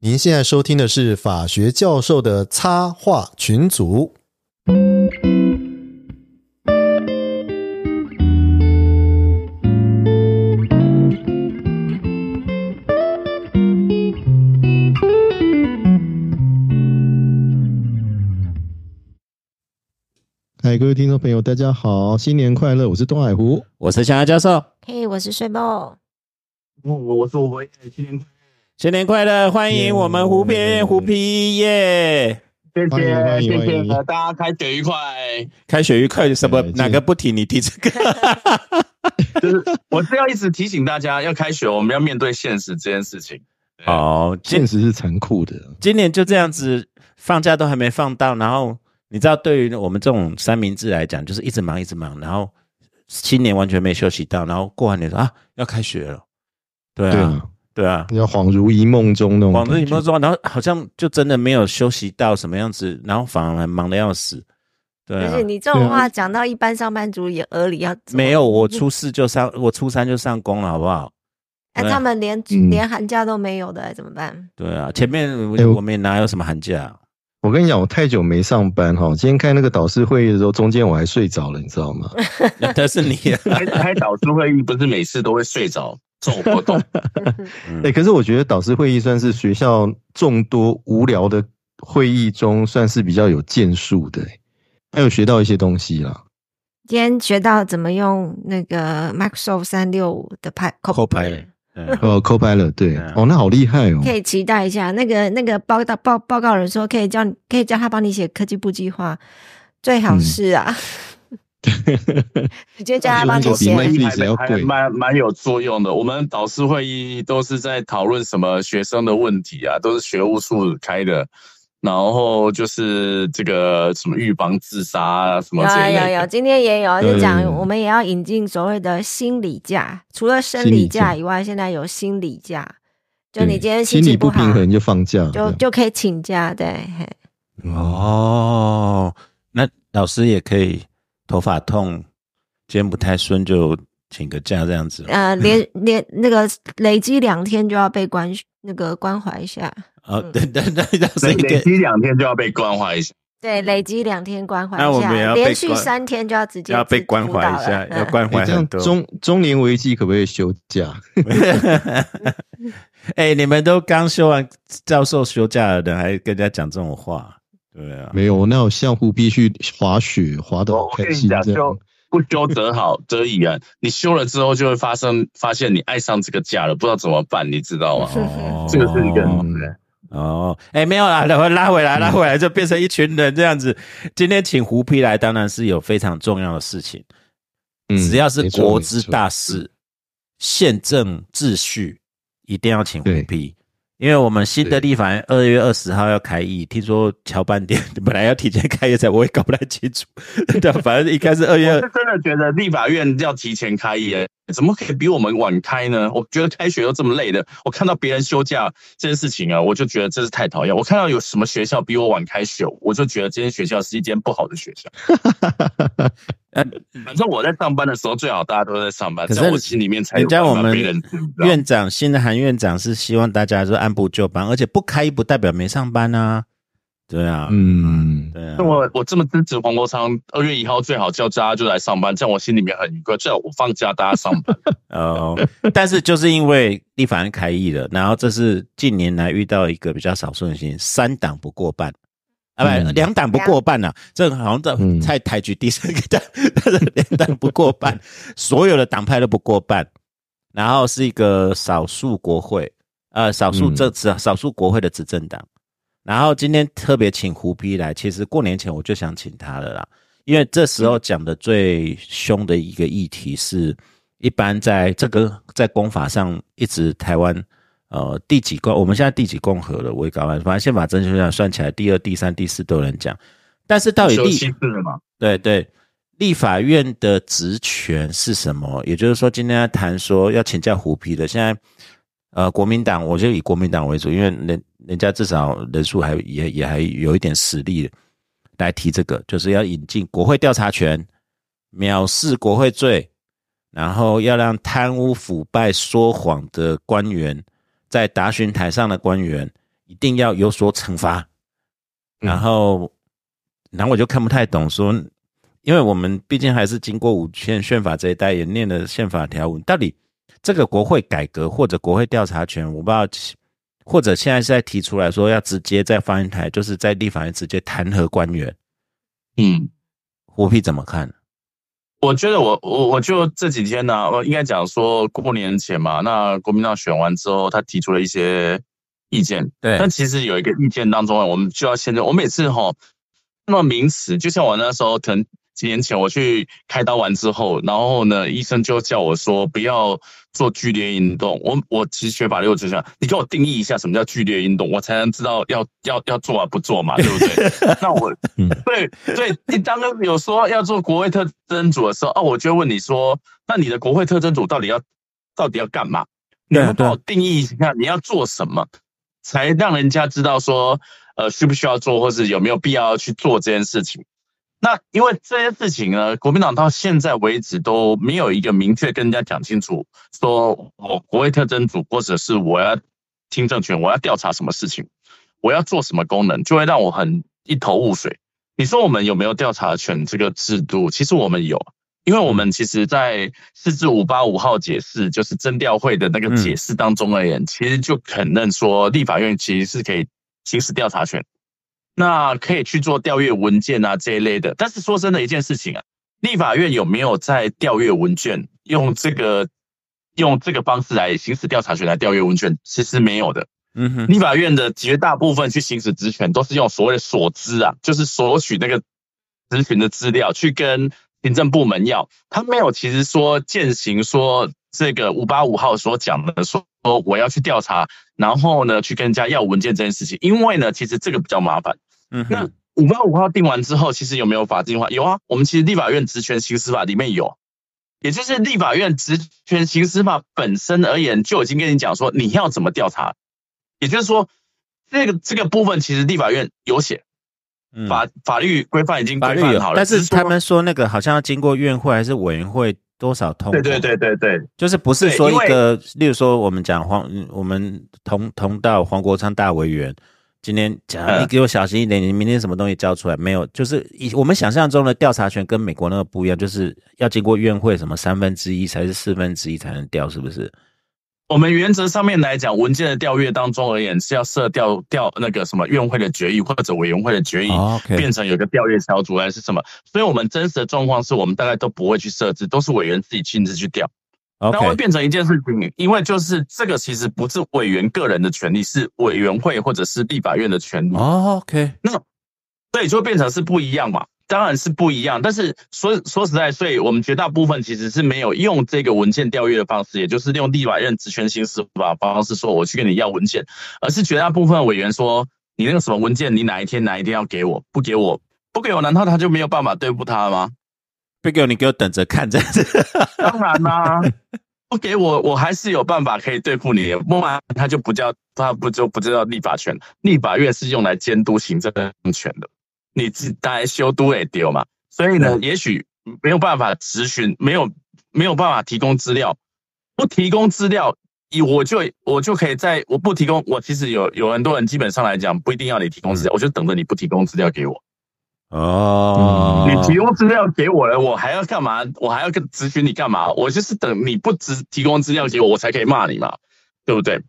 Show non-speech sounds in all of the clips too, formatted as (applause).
您现在收听的是法学教授的插画群组。嗨，各位听众朋友，大家好，新年快乐！我是东海湖，我是香香教授。嘿，我是睡梦。我我是我，新年新年快乐！欢迎我们湖边湖皮耶！谢谢谢谢，大家开学愉快。开学愉快！什么哪个不提你提这个？(laughs) 就是我是要一直提醒大家，要开学，我们要面对现实这件事情。哦，今现实是残酷的。今年就这样子，放假都还没放到，然后你知道，对于我们这种三明治来讲，就是一直忙一直忙，然后新年完全没休息到，然后过完年说啊要开学了，对啊对啊，对啊，你要恍如一梦中那种感觉。往日你们说，然后好像就真的没有休息到什么样子，然后反而还忙的要死，对啊不是，你这种话讲到一般上班族也耳里要没有，我初四就上，我初三就上工了，好不好？哎，啊他们连嗯连寒假都没有的，怎么办？对啊，前面哎我我们也哪有什么寒假？我跟你讲，我太久没上班哈，今天开那个导师会议的时候，中间我还睡着了，你知道吗？(laughs) (laughs) 但是你，开开导师会议不是每次都会睡着这种活动，嗯。哎、可是我觉得导师会议算是学校众多无聊的会议中，算是比较有建树的、欸还有学到一些东西啦。今天学到怎么用那个 Microsoft 三六五的派扣牌了，嗯。呃 c o p i l o t 对，嗯。哦，那好厉害哦。可以期待一下。那个那个报道报报告人说，可以叫你可以叫他帮你写科技部计划，最好是啊，(laughs) 直接叫他帮你比写。贵蛮蛮有作用的。我们导师会议都是在讨论什么学生的问题啊，都是学务处开的。然后就是这个什么预防自杀啊，什么有有有，今天也有，对就讲对对我们也要引进所谓的心理假，除了生理理假假以外，现在有心理假，就你今天心理情不平衡就放假，就就可以请假，对，嘿哦，那老师也可以头发痛，今天不太顺就请个假这样子。呃，连 (laughs) 连那个累积两天就要被关那个关怀一下，哦，对对对，累积两天就要被关怀一下。对，累积两天关怀那我一下，们也要连续三天就要直接要被自关怀一下要嗯关怀很多。中中年危机可不可以休假？(laughs) 哎、你们都刚休完教授休假了的，还跟人家讲这种话，对啊，没有，我那有像湖必须滑雪，滑的好开我跟你讲，心这样就。不修则好，则已啊。你修了之后，就会发生发现你爱上这个假了，不知道怎么办，你知道吗？哦 (laughs) 这个是一个嗯哦，哎、没有啦，拉回拉回来，拉回来就变成一群人这样子。今天请胡批来，当然是有非常重要的事情，嗯只要是国之大事、宪政秩序，一定要请胡对批。因为我们新的立法院二月二十号要开议，听说乔半点 (laughs) 本来要提前开业才，我也搞不太清楚。(laughs) 对，反正应该是二月我是真的觉得立法院要提前开业，怎么可以比我们晚开呢？我觉得开学又这么累的，我看到别人休假这件事情啊，我就觉得真是太讨厌。我看到有什么学校比我晚开学，我就觉得这间学校是一间不好的学校。呃 (laughs) 反正我在上班的时候，最好大家都在上班，可是我心里面才有人家我们院长新的韩院长是希望大家说按部就班，而且不开不代表没上班啊。对啊，嗯，对啊那。我我这么支持黄国昌，二月一号最好叫大家就来上班，这样我心里面很愉快。最好我放假大家上班。(laughs) (laughs) 哦，但是就是因为立法院开议了，然后这是近年来遇到一个比较少数的情形，三党不过半。啊，不，嗯两党不过半啊，这个好像在嗯在台局第三个党，但是两党不过半，(laughs) 所有的党派都不过半，然后是一个少数国会，呃，少数嗯这少少数国会的执政党。然后今天特别请胡批来，其实过年前我就想请他了啦，因为这时候讲的最凶的一个议题是，一般在这个在公法上一直台湾呃第几共，我们现在第几共和了，我也搞完，反正宪法真修上算起来，第二、第三、第四都有人讲，但是到底立休息制了嘛？对对，立法院的职权是什么？也就是说，今天要谈说要请教胡批的，现在呃，国民党我就以国民党为主，因为人人家至少人数还也也还有一点实力来提这个，就是要引进国会调查权，藐视国会罪，然后要让贪污腐败说谎的官员，在答询台上的官员，一定要有所惩罚。然后，然后我就看不太懂，说，因为我们毕竟还是经过五宪宪法这一代，也念了宪法条文，到底这个国会改革或者国会调查权，我不知道，或者现在是在提出来说要直接在发言台，就是在立法院直接弹劾官员。嗯，胡皮怎么看？我觉得我我我就这几天呢，我应该讲说过年前嘛，那国民党选完之后，他提出了一些。意见对，但其实有一个意见当中啊，我们就要现在，我每次哈那么名词，就像我那时候，可能几年前我去开刀完之后，然后呢，医生就叫我说不要做剧烈运动。我我其实学法律，我就想你给我定义一下什么叫剧烈运动，我才能知道要要要做啊不做嘛，对不对？(laughs) 那我对对，你刚刚有说要做国会特征组的时候，哦，我就问你说，那你的国会特征组到底要到底要干嘛？你要帮我定义一下你要做什么？才让人家知道说，呃，需不需要做，或是有没有必要去做这件事情。那因为这些事情呢，国民党到现在为止都没有一个明确跟人家讲清楚，说我国会特征组，或者是我要听证权，我要调查什么事情，我要做什么功能，就会让我很一头雾水。你说我们有没有调查权这个制度？其实我们有。因为我们其实，在四至五八五号解释，就是征调会的那个解释当中而言，其实就肯认说，立法院其实是可以行使调查权，那可以去做调阅文件啊这一类的。但是说真的一件事情啊，立法院有没有在调阅文件，用这个用这个方式来行使调查权来调阅文件，其实没有的。嗯哼，立法院的绝大部分去行使职权，都是用所谓的所知啊，就是索取那个咨询的资料去跟。行政部门要他没有，其实说践行说这个五八五号所讲的说我要去调查，然后呢去跟人家要文件这件事情，因为呢其实这个比较麻烦。嗯，那五八五号定完之后，其实有没有法定化？有啊，我们其实立法院职权行使法里面有，也就是立法院职权行使法本身而言就已经跟你讲说你要怎么调查，也就是说这个这个部分其实立法院有写。法法律规范已经规范好了，但是他们说那个好像要经过院会还是委员会多少通对对对对对，就是不是说一个，例如说我们讲黄，我们同同道黄国昌大委员今天讲，你给我小心一点，你明天什么东西交出来没有？就是以我们想象中的调查权跟美国那个不一样，就是要经过院会什么三分之一才是四分之一才能调，是不是？我们原则上面来讲，文件的调阅当中而言，是要设调调那个什么院会的决议或者委员会的决议，变成有个调阅小组还是什么。所以，我们真实的状况是我们大概都不会去设置，都是委员自己亲自去调。那会变成一件事情，因为就是这个其实不是委员个人的权利，是委员会或者是立法院的权利。OK，那所以就变成是不一样嘛。当然是不一样，但是说说实在，所以我们绝大部分其实是没有用这个文件调阅的方式，也就是用立法院职权行使法方式说我去跟你要文件，而是绝大部分委员说你那个什么文件，你哪一天哪一天要给我，不给我不给我，难道他就没有办法对付他吗？不给我，你给我等着看这样子。当然啦，不给我，我还是有办法可以对付你。不然他就不叫他不就不叫立法权，立法院是用来监督行政权的。你自大家修都会丢嘛，所以呢，也许没有办法咨询，没有没有办法提供资料，不提供资料，以我就我就可以在我不提供，我其实有有很多人基本上来讲不一定要你提供资料，我就等着你不提供资料给我。哦，你提供资料给我了，我还要干嘛？我还要跟咨询你干嘛？我就是等你不只提供资料给我，我才可以骂你嘛，对不对？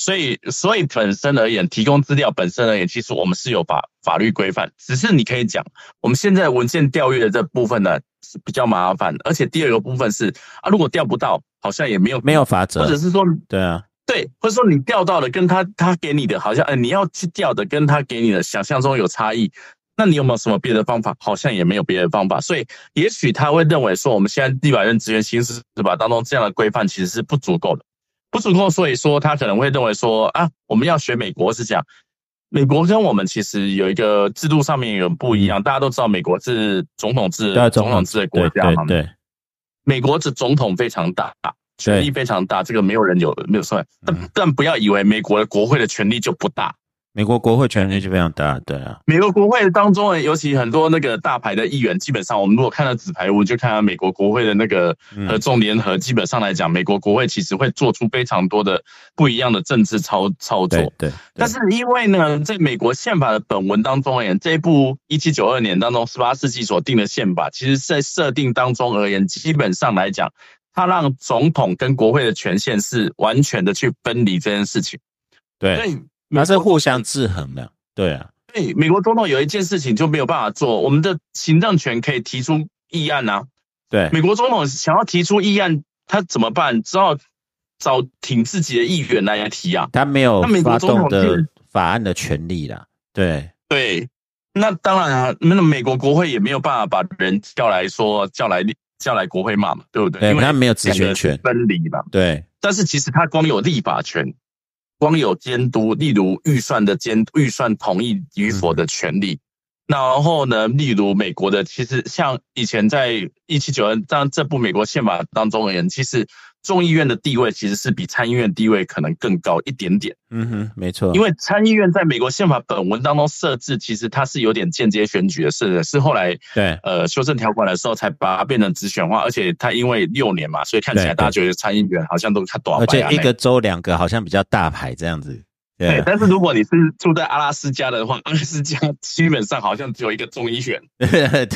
所以，所以本身而言，提供资料本身而言，其实我们是有法法律规范。只是你可以讲，我们现在文件调阅的这部分呢是比较麻烦，而且第二个部分是啊，如果调不到，好像也没有没有法则，或者是说，对啊，对，或者说你调到的跟他他给你的，好像呃你要去调的跟他给你的想象中有差异，那你有没有什么别的方法？好像也没有别的方法，所以也许他会认为说，我们现在立法院职员薪资是吧当中这样的规范其实是不足够的。不足够，所以说他可能会认为说啊，我们要学美国是这样。美国跟我们其实有一个制度上面有不一样，大家都知道美国是总统制、总统制的国家嘛。对，美国的总统非常大，权力非常大，这个没有人有没有算。但但不要以为美国的国会的权力就不大，美国国会权力就非常大，对啊，美国国会当中，尤其很多那个大牌的议员，基本上我们如果看到纸牌屋，就看到美国国会的那个合众联合。基本上来讲，美国国会其实会做出非常多的不一样的政治操操作。对，但是因为呢，在美国宪法的本文当中而言，这一部一七九二年当中十八世纪所定的宪法，其实在设定当中而言，基本上来讲，它让总统跟国会的权限是完全的去分离这件事情。对。那是互相制衡的，对啊。对，美国总统有一件事情就没有办法做，我们的行政权可以提出议案啊。对，美国总统想要提出议案，他怎么办？只好找挺自己的议员来提啊。他没有发动的法案的权利啦。对对，那当然啊，那美国国会也没有办法把人叫来说叫来叫来国会骂嘛，对不对？因为他没有职权权分离嘛。对，但是其实他光有立法权。光有监督，例如预算的监预算同意与否的权利，然后呢，例如美国的，其实像以前在一七九二当这部美国宪法当中而言，其实。众议院的地位其实是比参议院地位可能更高一点点。嗯哼，没错。因为参议院在美国宪法本文当中设置，其实它是有点间接选举的是，是后来对呃修正条款的时候才把它变成直选化，而且它因为六年嘛，所以看起来大家觉得参议员好像都看短而且一个州两个好像比较大牌这样子。对，但是如果你是住在阿拉斯加的话，阿拉斯加基本上好像只有一个众议员。(laughs) 对，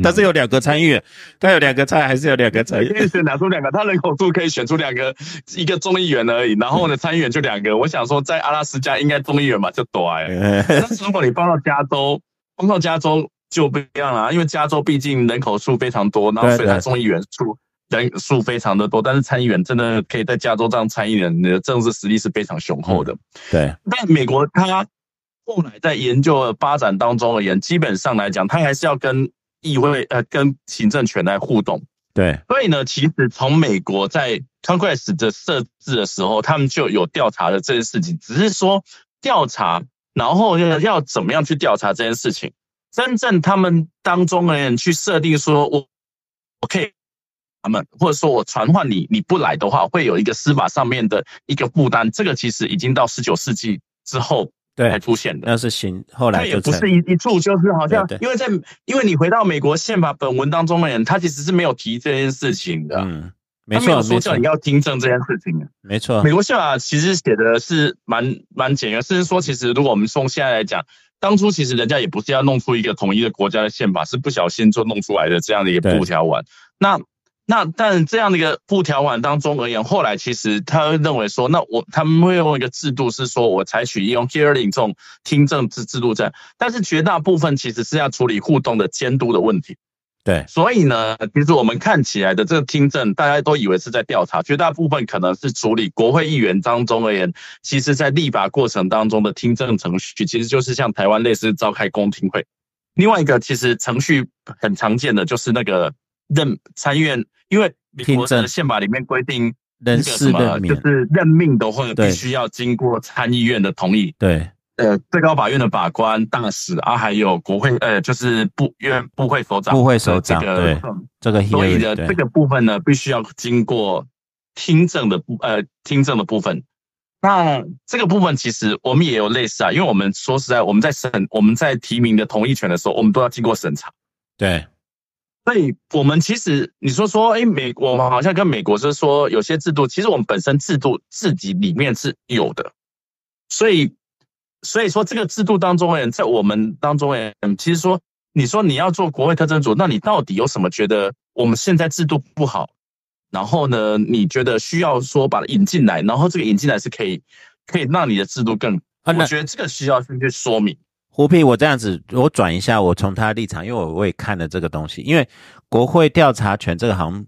但是有两个参议员，(laughs) 他有两个参，还是有两个参议员？可以选拿出两个，他人口数可以选出两个，一个众议员而已。然后呢，参议员就两个。我想说，在阿拉斯加应该众议员嘛就多哎。(laughs) 但是如果你放到加州，放到加州就不一样了，因为加州毕竟人口数非常多，然后所以它众议员数。人数非常的多，但是参议员真的可以在加州当参议员，你的政治实力是非常雄厚的。对，但美国它后来在研究发展当中而言，基本上来讲，它还是要跟议会呃跟行政权来互动。对，所以呢，其实从美国在 Congress 的设置的时候，他们就有调查的这件事情，只是说调查，然后要要怎么样去调查这件事情，真正他们当中的人去设定说，我我可以。他们或者说我传唤你，你不来的话，会有一个司法上面的一个负担。这个其实已经到十九世纪之后才出现的。那是新后来也不是一一处，就是好像因为在因为你回到美国宪法本文当中的人，他其实是没有提这件事情的。嗯，没错，说叫你要听证这件事情。没错，美国宪法其实写的是蛮蛮简约，甚至说其实如果我们从现在来讲，当初其实人家也不是要弄出一个统一的国家的宪法，是不小心就弄出来的这样的一个布条文。那那但这样的一个布条款当中而言，后来其实他认为说，那我他们会用一个制度是说，我采取用 hearing 这种听证制制度证，但是绝大部分其实是要处理互动的监督的问题。对，所以呢，其实我们看起来的这个听证，大家都以为是在调查，绝大部分可能是处理国会议员当中而言，其实在立法过程当中的听证程序，其实就是像台湾类似召开公听会。另外一个其实程序很常见的就是那个。任参议院，因为美国的宪法里面规定，人事任命就是任命的话，必须要经过参议院的同意。对，呃，最高法院的法官、大使啊，还有国会，呃，就是部院部会首长、部会首长，对，这个所以的这个部分呢，必须要经过听证的部，呃，听证的部分。那这个部分其实我们也有类似啊，因为我们说实在，我们在审我们在提名的同意权的时候，我们都要经过审查。对。所以，我们其实你说说，哎，美我们好像跟美国是说有些制度，其实我们本身制度自己里面是有的。所以，所以说这个制度当中，哎，在我们当中，哎，其实说，你说你要做国会特征组，那你到底有什么觉得我们现在制度不好？然后呢，你觉得需要说把它引进来，然后这个引进来是可以可以让你的制度更？我觉得这个需要先去说明。胡皮，我这样子，我转一下，我从他的立场，因为我我也看了这个东西，因为国会调查权这个好像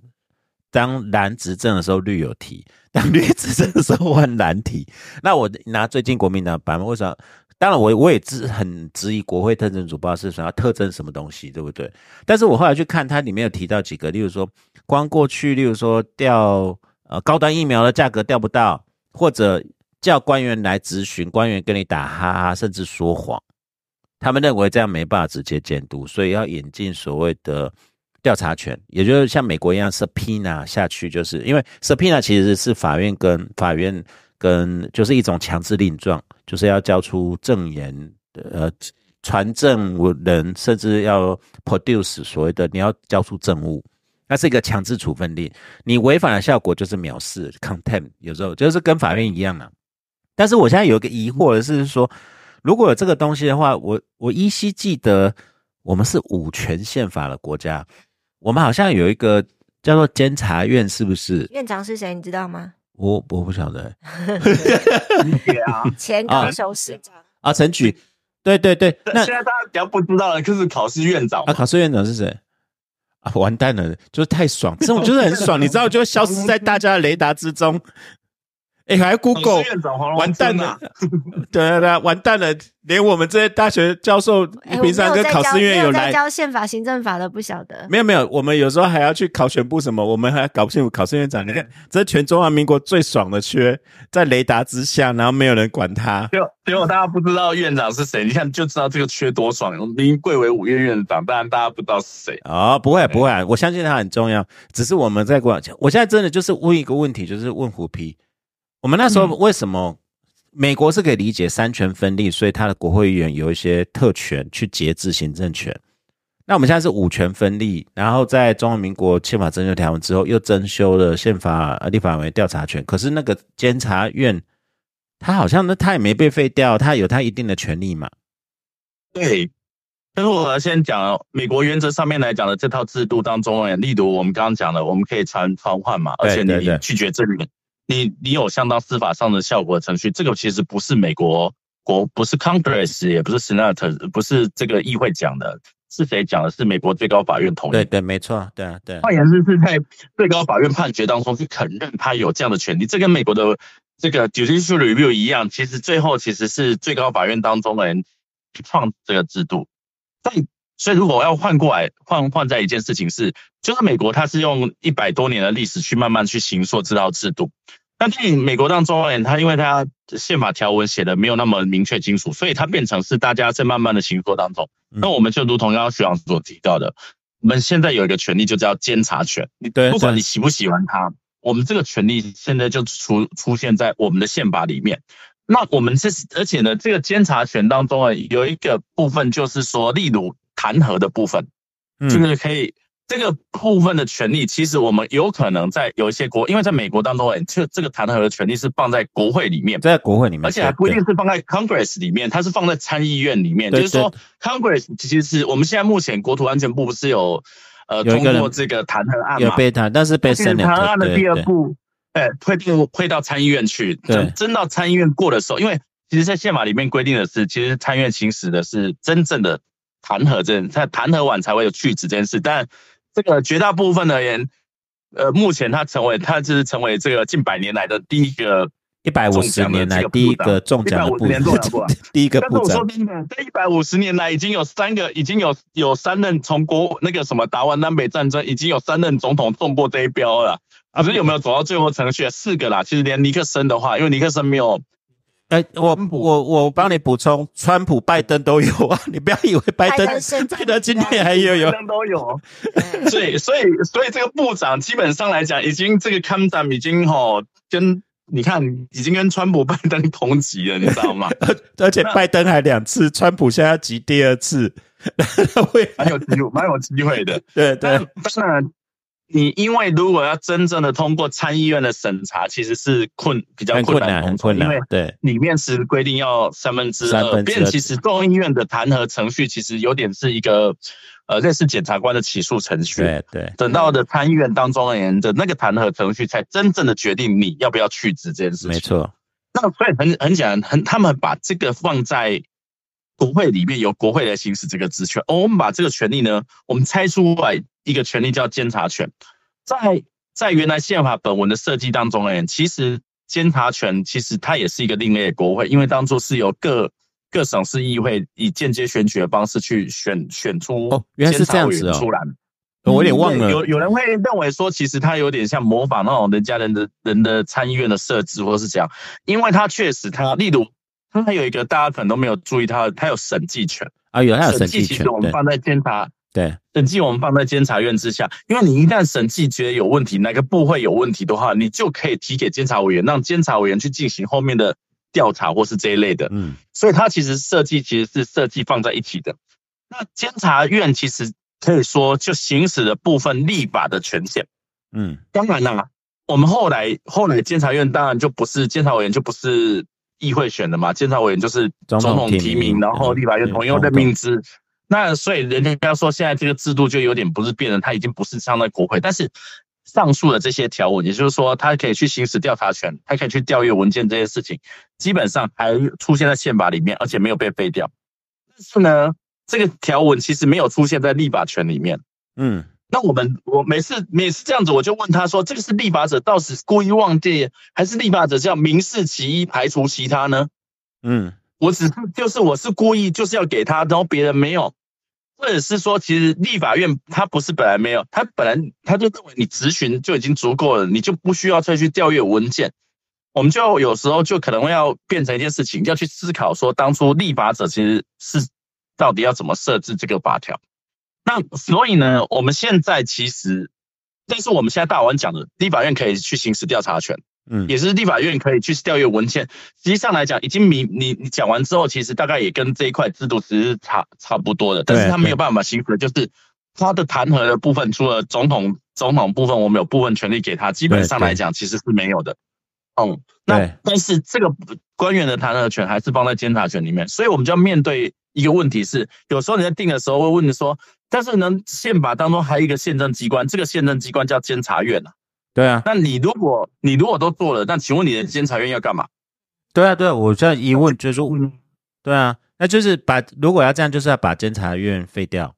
当蓝执政的时候绿有提，当绿执政的时候换蓝提。那我拿最近国民党版本，为什么？当然我我也质很质疑国会特征组不知道是想要特征什么东西，对不对？但是我后来去看它里面有提到几个，例如说光过去，例如说调呃高端疫苗的价格调不到，或者叫官员来咨询，官员跟你打哈哈，甚至说谎。他们认为这样没办法直接监督，所以要引进所谓的调查权，也就是像美国一样，subpoena 下去，就是因为 subpoena 其实是法院跟法院跟就是一种强制令状，就是要交出证言，呃，传证人甚至要 produce 所谓的你要交出证物，那是一个强制处分令，你违反的效果就是藐视 contempt，有时候就是跟法院一样啊。但是我现在有一个疑惑的是说，如果有这个东西的话，我我依稀记得我们是五权宪法的国家，我们好像有一个叫做监察院，是不是？院长是谁？你知道吗？我我不晓得对啊，前高雄市长。啊，陈举，对对对，那现在大家比较不知道的就是考试院长啊，考试院长是谁？啊，完蛋了，就是太爽，这种就是很爽，你知道，就会消失在大家的雷达之中。哎，还 Google 完蛋了，(laughs) 对对对，完蛋了，连我们这些大学教授平常跟考试院有来教宪法行政法的，不晓得。没有没有，我们有时候还要去考选部什么，我们还搞不清楚考试院长。你看，这全中华民国最爽的缺，在雷达之下，然后没有人管他。结果结果大家不知道院长是谁，你看就知道这个缺多爽。您贵为五院院长，当然大家不知道是谁。哦，不会不会，我相信他很重要。只是我们在过，我现在真的就是问一个问题，就是问虎皮。我们那时候为什么美国是可以理解三权分立，所以他的国会议员有一些特权去节制行政权。那我们现在是五权分立，然后在中华民国宪法增修条文之后，又增修了宪法立法委调查权。可是那个监察院，他好像呢，他也没被废掉，他有他一定的权利嘛。对，但是我先讲美国原则上面来讲的这套制度当中，例如我们刚刚讲的，我们可以传传唤嘛，而且你拒绝证明。你你有相当司法上的效果程序，这个其实不是美国国，不是 Congress，也不是 Senate，不是这个议会讲的，是谁讲的？是美国最高法院同意。对对，没错，对啊对。换言之，是在最高法院判决当中去承认他有这样的权利，这跟美国的这个 judicial review 一样，其实最后其实是最高法院当中的人创这个制度。但所以如果要换过来换换在一件事情是，就是美国它是用一百多年的历史去慢慢去行塑这套制度。但是美国当中而言，它因为它宪法条文写的没有那么明确清楚，所以它变成是大家在慢慢的行说当中。那我们就如同刚刚徐老师所提到的，我们现在有一个权利就叫监察权。你不管你喜不喜欢它，我们这个权利现在就出出现在我们的宪法里面。那我们这而且呢，这个监察权当中啊，有一个部分就是说，例如弹劾的部分，就是可以。这个部分的权利，其实我们有可能在有一些国，因为在美国当中，哎，这这个弹劾的权利是放在国会里面，在国会里面，而且还不一定是放在 Congress 里面，它是放在参议院里面。就是说，Congress 其实是我们现在目前国土安全部不是有呃通过这个弹劾案嘛？有被弹，但是被审弹劾案的第二步，哎，会到会到参议院去。对，真到参议院过的时候，因为其实，在宪法里面规定的是，其实参议院行使的是真正的弹劾这，他弹劾完才会有去职这件事，但。这个绝大部分而言，呃，目前他成为，他就是成为这个近百年来的第一个一百五十年来第一个中奖的部长，(laughs) 第一个部长。这一百五十年来已经有三个，已经有有三任从国那个什么打完南北战争，已经有三任总统中过这一标了。啊，不是有没有走到最后程序？四个啦，其实连尼克森的话，因为尼克森没有。哎，我我我帮你补充，川普、拜登都有啊！你不要以为拜登，(laughs) 拜登今天还有有都有。(laughs) 所以所以所以这个部长基本上来讲，已经这个康长已经吼跟你看，已经跟川普、拜登同级了，你知道吗？(laughs) 而且拜登还两次，川普现在要集第二次，会蛮有机会，蛮有机会的。对对，当然。你因为如果要真正的通过参议院的审查，其实是困比较困难，很困难，因为对里面是规定要三分之二，变其实众议院的弹劾程序其实有点是一个呃类似检察官的起诉程序，对对，等到的参议院当中而言的那个弹劾程序，才真正的决定你要不要去职这件事情。没错，那所以很很简单，很他们把这个放在国会里面，由国会来行使这个职权，而我们把这个权利呢，我们拆出来。一个权利叫监察权，在在原来宪法本文的设计当中，哎，其实监察权其实它也是一个另类的国会，因为当初是由各各省市议会以间接选举的方式去选选出哦，原来是这样子出来。我有点忘了，有有人会认为说，其实它有点像模仿那种人家人的人的参议院的设置，或者是这样，因为它确实它，例如它有一个大家可能都没有注意，它它有审计权。啊，有它有审计权，我们放在监察。对，审计我们放在监察院之下，因为你一旦审计觉得有问题，哪个部会有问题的话，你就可以提给监察委员，让监察委员去进行后面的调查或是这一类的。嗯所以它其实设计其实是设计放在一起的。那监察院其实可以说就行使了部分立法的权限。嗯当然啦，我们后来后来监察院当然就不是监察委员就不是议会选的嘛，监察委员就是总总统提名然后立法院嗯同意任命之。那所以人家说现在这个制度就有点不是变了，它已经不是像在国会，但是上述的这些条文，也就是说，他可以去行使调查权，他可以去调阅文件这些事情，基本上还出现在宪法里面，而且没有被废掉。但是呢，这个条文其实没有出现在立法权里面。嗯那我们我每次每次这样子，我就问他说：“这个是立法者到底是故意忘记，还是立法者是要明示其一，排除其他呢？”嗯我只是就是我是故意就是要给他，然后别人没有，或者是说，其实立法院他不是本来没有，他本来他就认为你咨询就已经足够了，你就不需要再去调阅文件。我们就有时候就可能会要变成一件事情，要去思考说，当初立法者其实是到底要怎么设置这个法条。那所以呢，我们现在其实，但是我们现在大王讲的，立法院可以去行使调查权。嗯，也是立法院可以去调阅文件。实际上来讲，已经明你你讲完之后，其实大概也跟这一块制度其实是差差不多的，但是他没有办法行使，就是他的弹劾的部分，除了总统总统部分，我们有部分权利给他，基本上来讲其实是没有的。嗯，那对但是这个官员的弹劾权还是放在监察权里面，所以我们就要面对一个问题是，有时候你在定的时候会问你说，但是呢，宪法当中还有一个宪政机关，这个宪政机关叫监察院啊。对啊，那你如果你如果都做了，那请问你的监察院要干嘛？对啊，对啊，我这样疑问就是说，嗯对啊，那就是把如果要这样，就是要把监察院废掉。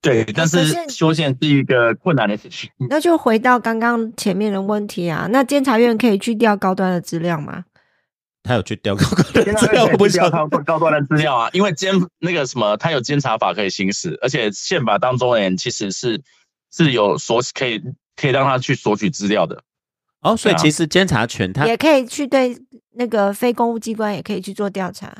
对，但是修宪是一个困难的事情。那就回到刚刚前面的问题啊，那监察院可以去调高端的资料吗？他有去调高端的监资料，(laughs) 我不晓调得。高高端的资料啊，因为监那个什么，他有监察法可以行使，而且宪法当中人其实是是有所可以可以让他去索取资料的。哦，所以对啊其实监察权他也可以去对那个非公务机关也可以去做调查。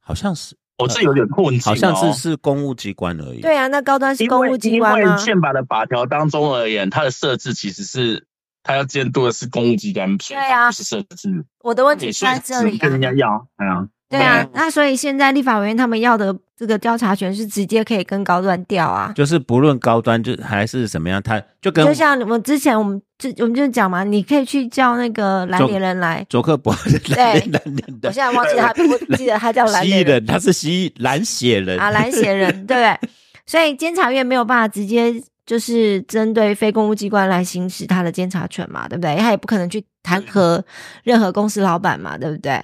好像是，哦，这有点困好像是是公务机关而已。对啊，那高端是公务机关吗因为？宪法的法条当中而言，它的设置其实是它要监督的是公务机关，对啊不是设置。我的问题在这里跟人啊。家要，哎呀，对啊，那所以现在立法委员他们要的这个调查权是直接可以跟高端调啊。就是不论高端就还是怎么样，他就跟就像我们之前我们就我们就讲嘛，你可以去叫那个蓝脸人来。卓克伯对我的现在忘记他，我不记得他叫蓝蜥蜴脸人人，他是蜥蜴蓝血人啊，蓝血人，(laughs) 对不对？所以监察院没有办法直接就是针对非公务机关来行使他的监察权嘛，对不对？他也不可能去弹劾任何公司老板嘛，对不对？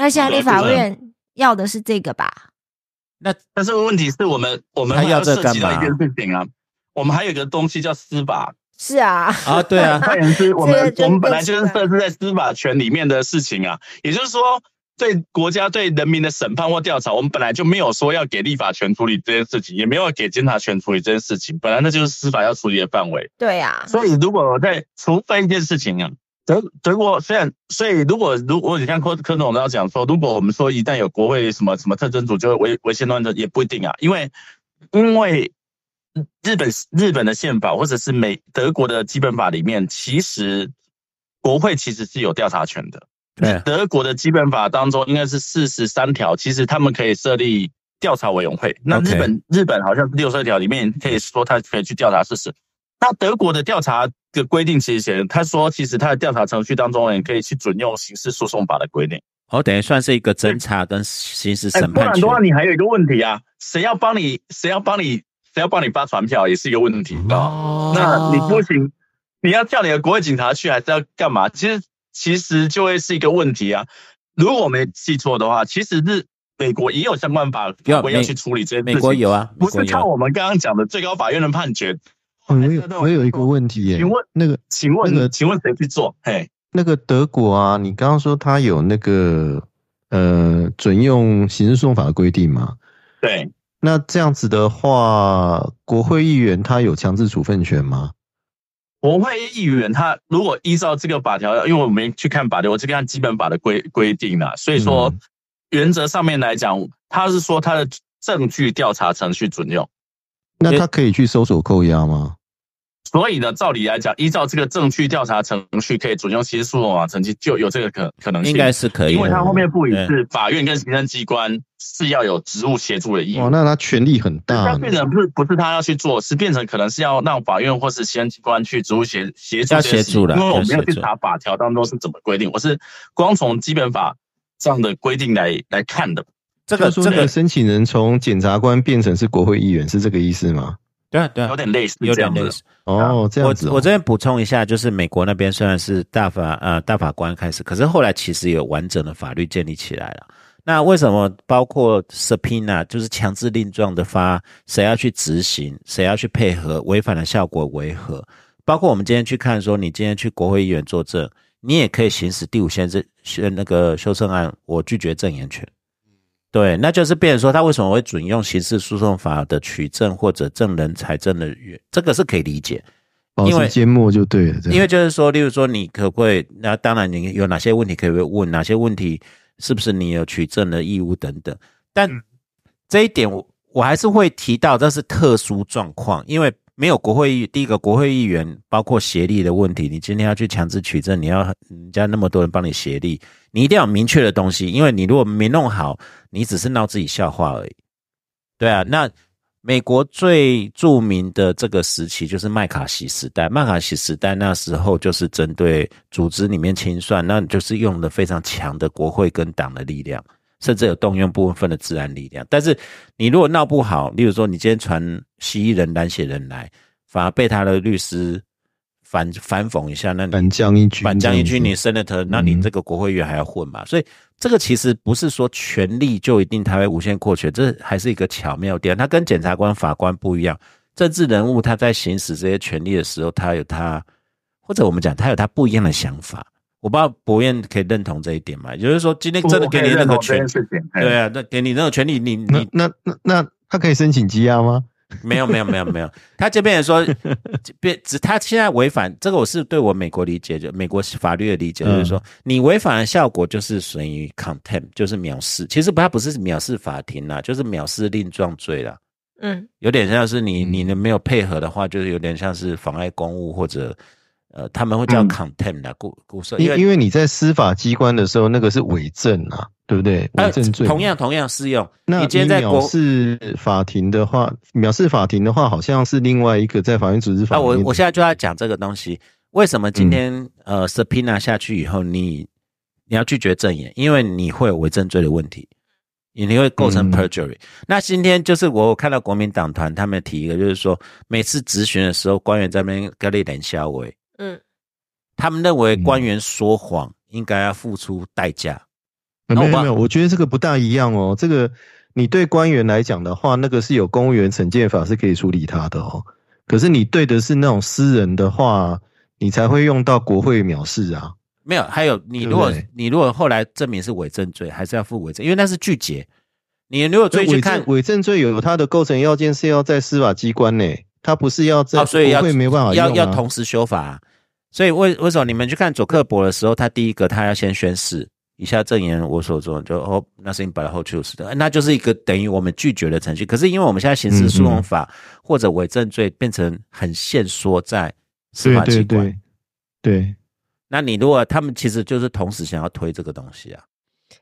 那现在立法院要的是这个吧？那但是问题是我们我们还要涉及到一件事情啊，我们还有一个东西叫司法，是啊，啊，对啊，换言之，我们我们本来就是设置在司法权里面的事情啊，也就是说。对国家对人民的审判或调查，我们本来就没有说要给立法权处理这件事情，也没有给监察权处理这件事情，本来那就是司法要处理的范围。对啊，所以如果我在除非一件事情啊，德德国虽然，所以如果如果你看柯柯总都要讲说，如果我们说一旦有国会什么什么特征组就会违违宪乱政，也不一定啊，因为因为日本日本的宪法或者是美德国的基本法里面，其实国会其实是有调查权的。对啊德国的基本法当中应该是四十三条，其实他们可以设立调查委员会。那日本日本好像是六十二条里面可以说他可以去调查事实。那德国的调查的规定其实写，他说其实他的调查程序当中也可以去准用刑事诉讼法的规定。哦，等于算是一个侦查跟刑事哎，审判权不然的。话，你还有一个问题啊，谁要帮你？谁要帮你？谁要帮你发传票也是一个问题啊。哦那你不行，你要叫你的国会警察去，还是要干嘛？其实其实就会是一个问题啊。如果我没记错的话，其实是美国也有相关法法规要去处理这些事情。美国有啊，美不。是靠我们刚刚讲的最高法院的判决。嗯我有我有一个问题耶，请问那个请问，那个请问谁去做？嘿，那个德国啊，你刚刚说他有那个呃准用刑事诉讼法的规定吗？对，那这样子的话，国会议员他有强制处分权吗？国会议员他如果依照这个法条，因为我没去看法条，我是看基本法的规规定啦，所以说、嗯原则上面来讲，他是说他的证据调查程序准用。那他可以去搜索扣押吗？所以呢，照理来讲，依照这个证据调查程序，可以准用刑事诉讼法程序，就有这个可可能性。应该是可以，因为他后面不也是法院跟行政机关是要有职务协助的义务。哦，那他权力很大那。变成不是不是他要去做，是变成可能是要让法院或是行政机关去职务协协助协助的因为我们要去查法条当中是怎么规定，我是光从基本法上的规定来来看的。这个这个申请人从检察官变成是国会议员，是这个意思吗？对啊对啊有，点类似有。点类似。哦，这样子哦、我我这边补充一下，就是美国那边虽然是大法呃大法官开始，可是后来其实有完整的法律建立起来了。那为什么包括 subpoena 就是强制令状的发，谁要去执行，谁要去配合，违反的效果为何？包括我们今天去看说，你今天去国会议员作证，你也可以行使第五宪制那个修正案，我拒绝证言权。对，那就是变成说，他为什么会准用刑事诉讼法的取证或者证人财政的原，这个是可以理解。保因为持缄默就对了。因为就是说，例如说，你可不可以？那当然，你有哪些问题可以问？哪些问题是不是你有取证的义务等等？但嗯这一点我我还是会提到，这是特殊状况，因为没有国会议，第一个国会议员包括协力的问题，你今天要去强制取证，你要人家那么多人帮你协力，你一定要有明确的东西，因为你如果没弄好，你只是闹自己笑话而已。对啊，那美国最著名的这个时期就是麦卡锡时代。麦卡锡时代那时候就是针对组织里面清算，那就是用了非常强的国会跟党的力量，甚至有动用部分的治安力量。但是你如果闹不好，例如说你今天传蜥蜴人、蓝血人来，反而被他的律师反反讽一下，那反将一军，反将一军，你这样 senator，那你嗯这个国会议员还要混嘛？所以这个其实不是说权力就一定他会无限扩权，这还是一个巧妙点。他跟检察官、法官不一样，政治人物他在行使这些权利的时候，他有他，或者我们讲他有他不一样的想法。我不知道博彦可以认同这一点吗？也就是说，今天真的给你那个权对啊，那给你那个权利，你你那那那他可以申请羁押吗？(laughs) 没有没有没有没有，他这边也说，(laughs) 别只他现在违反这个，我是对我美国理解，就美国法律的理解，嗯就是说你违反的效果就是属于 contempt，就是藐视。其实他不是藐视法庭啦，就是藐视令状罪啦，嗯，有点像是你嗯你的没有配合的话，就是有点像是妨碍公务或者呃他们会叫嗯 contempt 啦，故故说，因为因因为你在司法机关的时候，那个是伪证啊，对不对？呃伪证罪嘛。同样同样适用。那你今天在国藐视法庭的话，藐视法庭的话，好像是另外一个在法院组织法啊，里面的。我我现在就要讲这个东西。为什么嗯今天、呃 subpoena 下去以后，你你要拒绝证言，因为你会有伪证罪的问题，你会构成嗯 perjury、那今天就是我看到国民党团他们提一个，就是说每次质询的时候，官员在那边跟你脸消委，嗯，他们认为嗯官员说谎应该要付出代价。没有没有，我觉得这个不大一样哦。这个你对官员来讲的话，那个是有公务员惩戒法是可以处理他的哦。可是你对的是那种私人的话，你才会用到国会藐视啊。没有，还有你如果对对你如果后来证明是伪证罪，还是要负伪证，因为那是拒绝。你如果追去伪看证伪证罪有它的构成要件是要在司法机关内，它不是要在哦，所以要国会没办法用、要啊、要同时修法、啊。所以为为什么你们去看佐克伯的时候，他第一个他要先宣誓，以下证言我所做，就哦，nothing but the whole truth 的，那就是一个等于我们拒绝的程序。可是因为我们现在刑事诉讼法或者伪证罪变成很限缩在司法机关，对对对，那你如果他们其实就是同时想要推这个东西啊，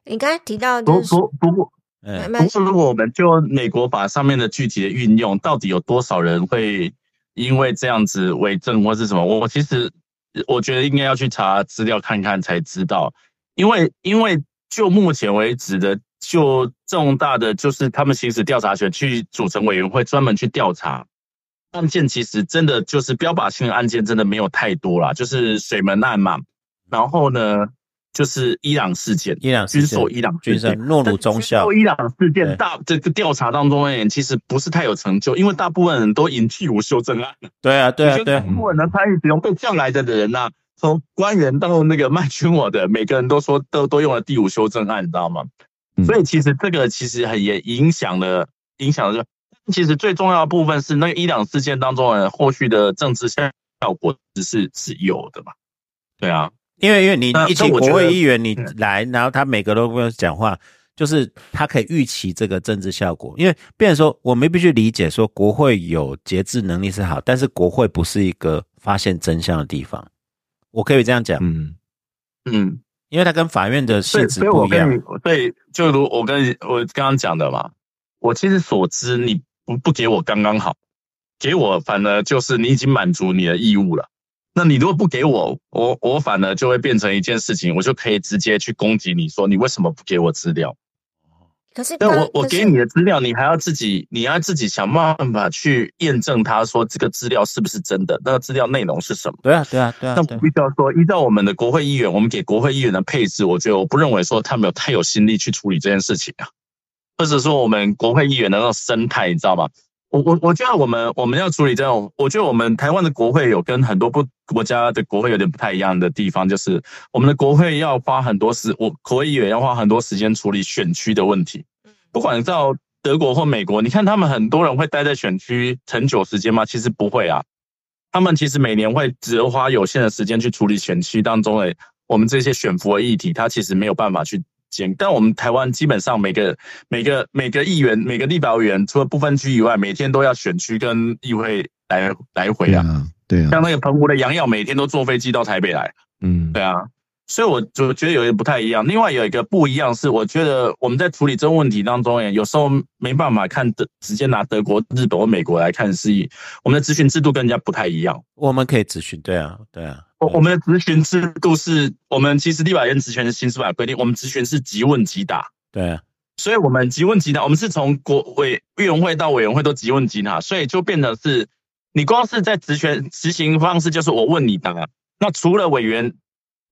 你刚才提到不就是不不过嗯，不过，如果我们就美国法上面的具体的运用，到底有多少人会因为这样子伪证或是什么？我我其实我觉得应该要去查资料看看才知道，因为因为就目前为止的，就重大的就是他们行使调查权去组成委员会，专门去调查。案件，其实真的就是标靶性的案件，真的没有太多啦，就是水门案嘛，然后呢就是伊朗事件，伊朗军售伊朗军事件售诺鲁中校伊朗事件大这个调查当中而言，其实不是太有成就，因为大部分人都引替无修正案。对啊，对啊，对啊大，部分人参与使用被降来的人呐、从官员到那个卖军火的，每个人都说都都用了第五修正案，你知道吗？嗯所以其实这个其实很也影响了影响了这。其实最重要的部分是那个伊朗事件当中的后续的政治效果只是是有的嘛？对啊，因为因为你那一起国会议员你嗯来，然后他每个都不用讲话，就是他可以预期这个政治效果。因为，变成说，我们必须理解说，国会有节制能力是好，但是国会不是一个发现真相的地方。我可以这样讲，嗯嗯，因为它跟法院的性质不一样。对，就如我跟我刚刚讲的嘛，我其实所知，你不不给我刚刚好，给我反而就是你已经满足你的义务了。那你如果不给我，我我反而就会变成一件事情，我就可以直接去攻击你说你为什么不给我资料？可是但我我给你的资料，你还要自己，你要自己想办法去验证他，说这个资料是不是真的，那个资料内容是什么。对啊，对啊，对啊，但对啊我必须要说，依照我们的国会议员，我们给国会议员的配置，我觉得我不认为说他们有太有心力去处理这件事情啊，或者说我们国会议员的那种生态，你知道吗？我我我觉得我们我们要处理这种，我觉得我们台湾的国会有跟很多不国家的国会有点不太一样的地方，就是我们的国会要花很多时，我国会议员要花很多时间处理选区的问题。不管到德国或美国，你看他们很多人会待在选区很久时间吗？其实不会啊，他们其实每年会只花有限的时间去处理选区当中的我们这些选服的议题，他其实没有办法去兼。但我们台湾基本上每个每个每个议员、每个立法委员，除了不分区以外，每天都要选区跟议会来来回啊。对啊，对啊，像那个澎湖的杨耀，每天都坐飞机到台北来。嗯对啊，所以我就觉得有点不太一样。另外有一个不一样是，我觉得我们在处理这个问题当中，有时候没办法看德，直接拿德国、日本或美国来看是，我们的咨询制度跟人家不太一样。我们可以咨询，对啊，对啊，我我们的职询制度是我们其实立法院职权的新司法规定，我们职询是即问即答。对啊，所以我们即问即答，我们是从国委委员会到委员会都即问即答，所以就变成是，你光是在职权执行方式就是我问你答，那除了委员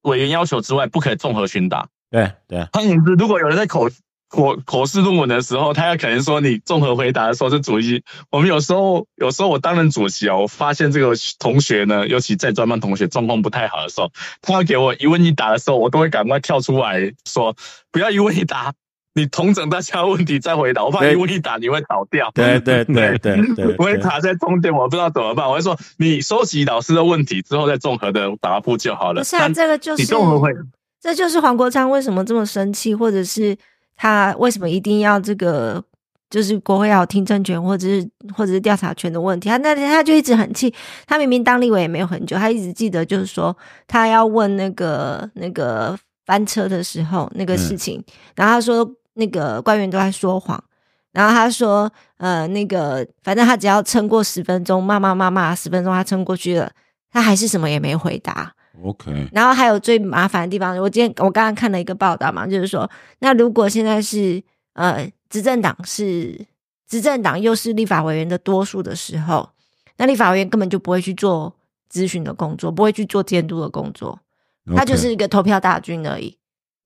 委员要求之外，不可以综合询答。对对啊，换言之，如果有人在口口口试论文的时候，他要可能说你综合回答的时候是主席。我们有时候有时候我担任主席啊，我发现这个同学呢，尤其在专班同学状况不太好的时候，他要给我一问一答的时候，我都会赶快跳出来说，不要一问一答，你同整大家问题再回答，我怕一问一答你会倒掉。对对对对对，对我会卡在中间，我不知道怎么办。我会说，你收集老师的问题之后再综合的答复就好了。不是啊，这个就是你综合会这就是黄国昌为什么这么生气，或者是他为什么一定要这个，就是国会要有听证权，或者是或者是调查权的问题。他那他就一直很气，他明明当立委也没有很久，他一直记得就是说他要问那个那个翻车的时候那个事情，然后他说那个官员都在说谎。然后他说，呃，那个，反正他只要撑过十分钟，骂骂骂骂十分钟，他撑过去了，他还是什么也没回答。OK，然后还有最麻烦的地方，我今天我刚刚看了一个报道嘛，就是说，那如果现在是呃执政党是执政党又是立法委员的多数的时候，那立法委员根本就不会去做咨询的工作，不会去做监督的工作，他就是一个投票大军而已。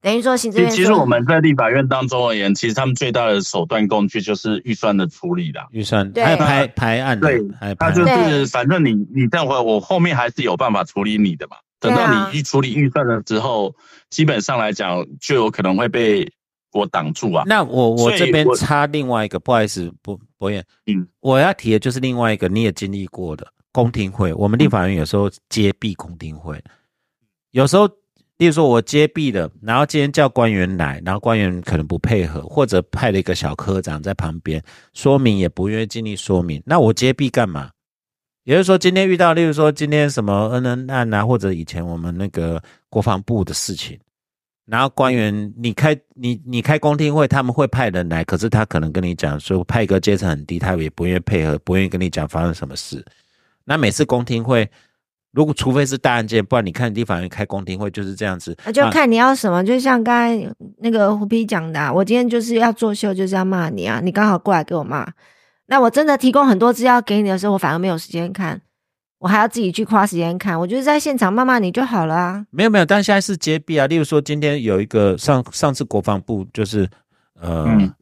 等于说行政其院其实我们在立法院当中而言，其实他们最大的手段工具就是预算的处理啦。预算对还有排排案对，他就案对是反正你你这样回，我后面还是有办法处理你的嘛。等到你一处理预算了之后，基本上来讲就有可能会被我挡住啊。那我我这边插另外一个，不好意思，博博彦，嗯，我要提的就是另外一个你也经历过的公听会。我们立法院有时候接弊公听会，有时候，例如说我接弊的，然后今天叫官员来，然后官员可能不配合，或者派了一个小科长在旁边说明，也不愿意尽力说明，那我接弊干嘛？也就是说，今天遇到，例如说今天什么恩恩案啊，或者以前我们那个国防部的事情，然后官员你开你你开公听会，他们会派人来，可是他可能跟你讲说派一个阶层很低，他也不愿意配合，不愿意跟你讲发生什么事。那每次公听会，如果除非是大案件，不然你看地法院开公听会就是这样子，那就看你要什么，就像刚才那个胡皮讲的啊、我今天就是要作秀，就是要骂你啊，你刚好过来给我骂，那我真的提供很多资料给你的时候，我反而没有时间看，我还要自己去花时间看，我就是在现场骂骂你就好了啊。没有没有，但现在是揭弊啊。例如说，今天有一个上上次国防部就是呃、嗯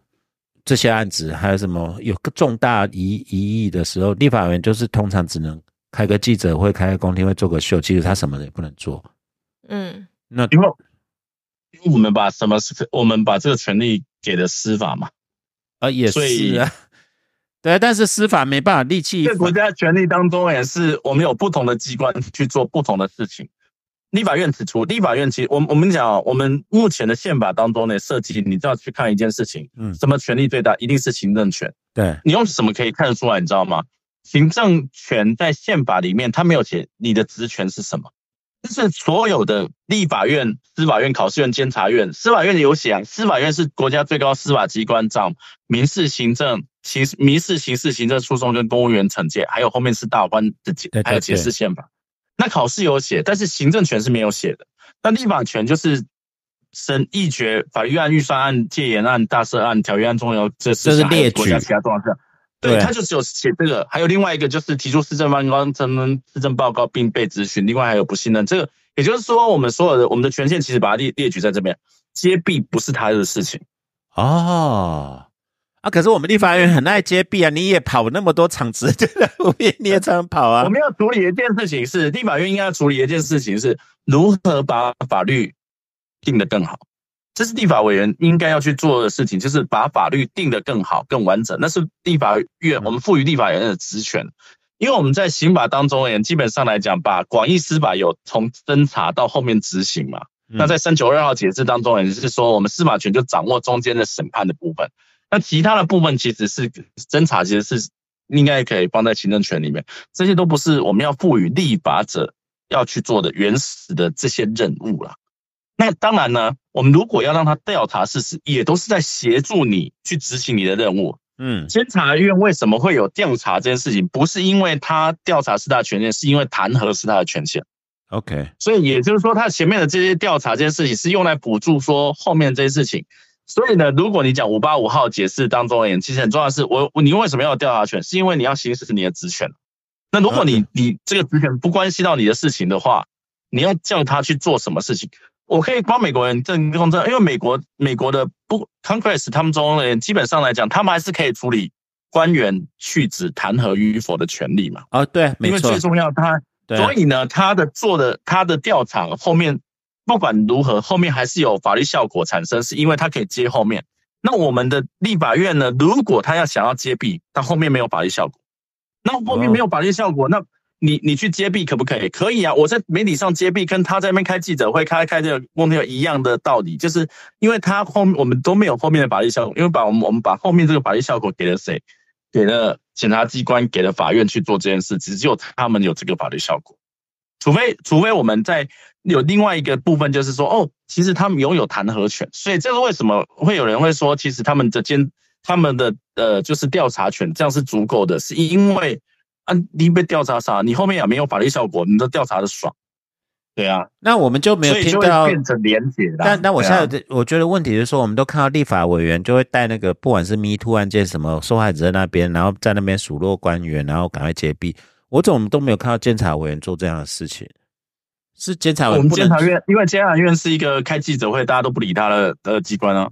这些案子，还有什么有个重大疑疑义的时候，立法委员就是通常只能开个记者会、开个公听会做个秀，其实他什么也不能做。嗯，那因为因为我们把什么是我们把这个权利给了司法嘛，啊也是啊，对，但是司法没办法力气在国家权力当中也是我们有不同的机关去做不同的事情。立法院指出，立法院其实我我们讲哦，我们目前的宪法当中呢，涉及你都要去看一件事情，嗯什么权力最大，一定是行政权。对，你用什么可以看得出来？你知道吗？行政权在宪法里面，它没有写你的职权是什么，但是所有的立法院、司法院、考试院、监察院，司法院有写啊，司法院是国家最高司法机关，掌民事、行政、刑民事、刑事、行政诉讼跟公务员惩戒，还有后面是大法官的解还有解释宪法。那考试有写，但是行政权是没有写的。那立法权就是审议决法律案、预算案、戒严案、大赦案、条约案、重要这四项，这是列还有国家举其他重要事项。对，他就只有写这个，还有另外一个就是提出市政方案、征市政报告并被咨询，另外还有不信任。这个也就是说，我们所有的我们的权限其实把它列列举在这边，揭弊不是他的事情。哦。啊！可是我们立法院很爱揭弊啊！你也跑那么多场子，对不对？你也常跑啊我。们要处理一件事情是，立法院应该要处理一件事情是如何把法律定得更好。这是立法委员应该要去做的事情，就是把法律定得更好、更完整。那是立法院我们赋予立法院的职权。因为我们在刑法当中也基本上来讲，把广义司法有从侦查到后面执行嘛。那在三九二号解释当中，也是说我们司法权就掌握中间的审判的部分。那其他的部分其实是侦查，其实是应该可以放在行政权里面。这些都不是我们要赋予立法者要去做的原始的这些任务啦。那当然呢，我们如果要让他调查事实，也都是在协助你去执行你的任务。嗯监察院为什么会有调查这件事情？不是因为他调查是他的权限，是因为弹劾是他的权限。，OK，所以也就是说，他前面的这些调查这件事情是用来辅助说后面这些事情。所以呢，如果你讲五八五号解释当中而言，其实很重要的是，我你为什么要有调查权？是因为你要行使你的职权。那如果你你这个职权不关系到你的事情的话，你要叫他去做什么事情？我可以帮美国人证公证，因为美国美国的不 Congress 他们中人基本上来讲，他们还是可以处理官员去职弹劾与否的权利嘛。啊，对，没错因为最，重要，他所以呢，他的做的他的调查后面不管如何，后面还是有法律效果产生，是因为他可以接后面。那我们的立法院呢，如果他要想要接弊，但后面没有法律效果，那后面没有法律效果，那你你去揭弊可不可以？可以啊，我在媒体上揭弊，跟他在那边开记者会、开开这个公听会一样的道理，就是因为他后我们都没有后面的法律效果，因为把我们我们把后面这个法律效果给了谁？给了检察机关，给了法院去做这件事，只有他们有这个法律效果。除非除非我们在有另外一个部分，就是说，哦，其实他们拥有弹劾权，所以这是为什么会有人会说，其实他们的监他们的呃就是调查权这样是足够的，是因为啊你被调查啥，你后面也没有法律效果，你都调查的爽，对啊，那我们就没有听到会变成连结啦。但但我现在的、我觉得问题是说，我们都看到立法委员就会带那个不管是 Me Too 案件什么受害者在那边，然后在那边数落官员，然后赶快揭弊。我怎么都没有看到监察委员做这样的事情？是监察委我们员监察院，因为监察院是一个开记者会大家都不理他的的机关啊。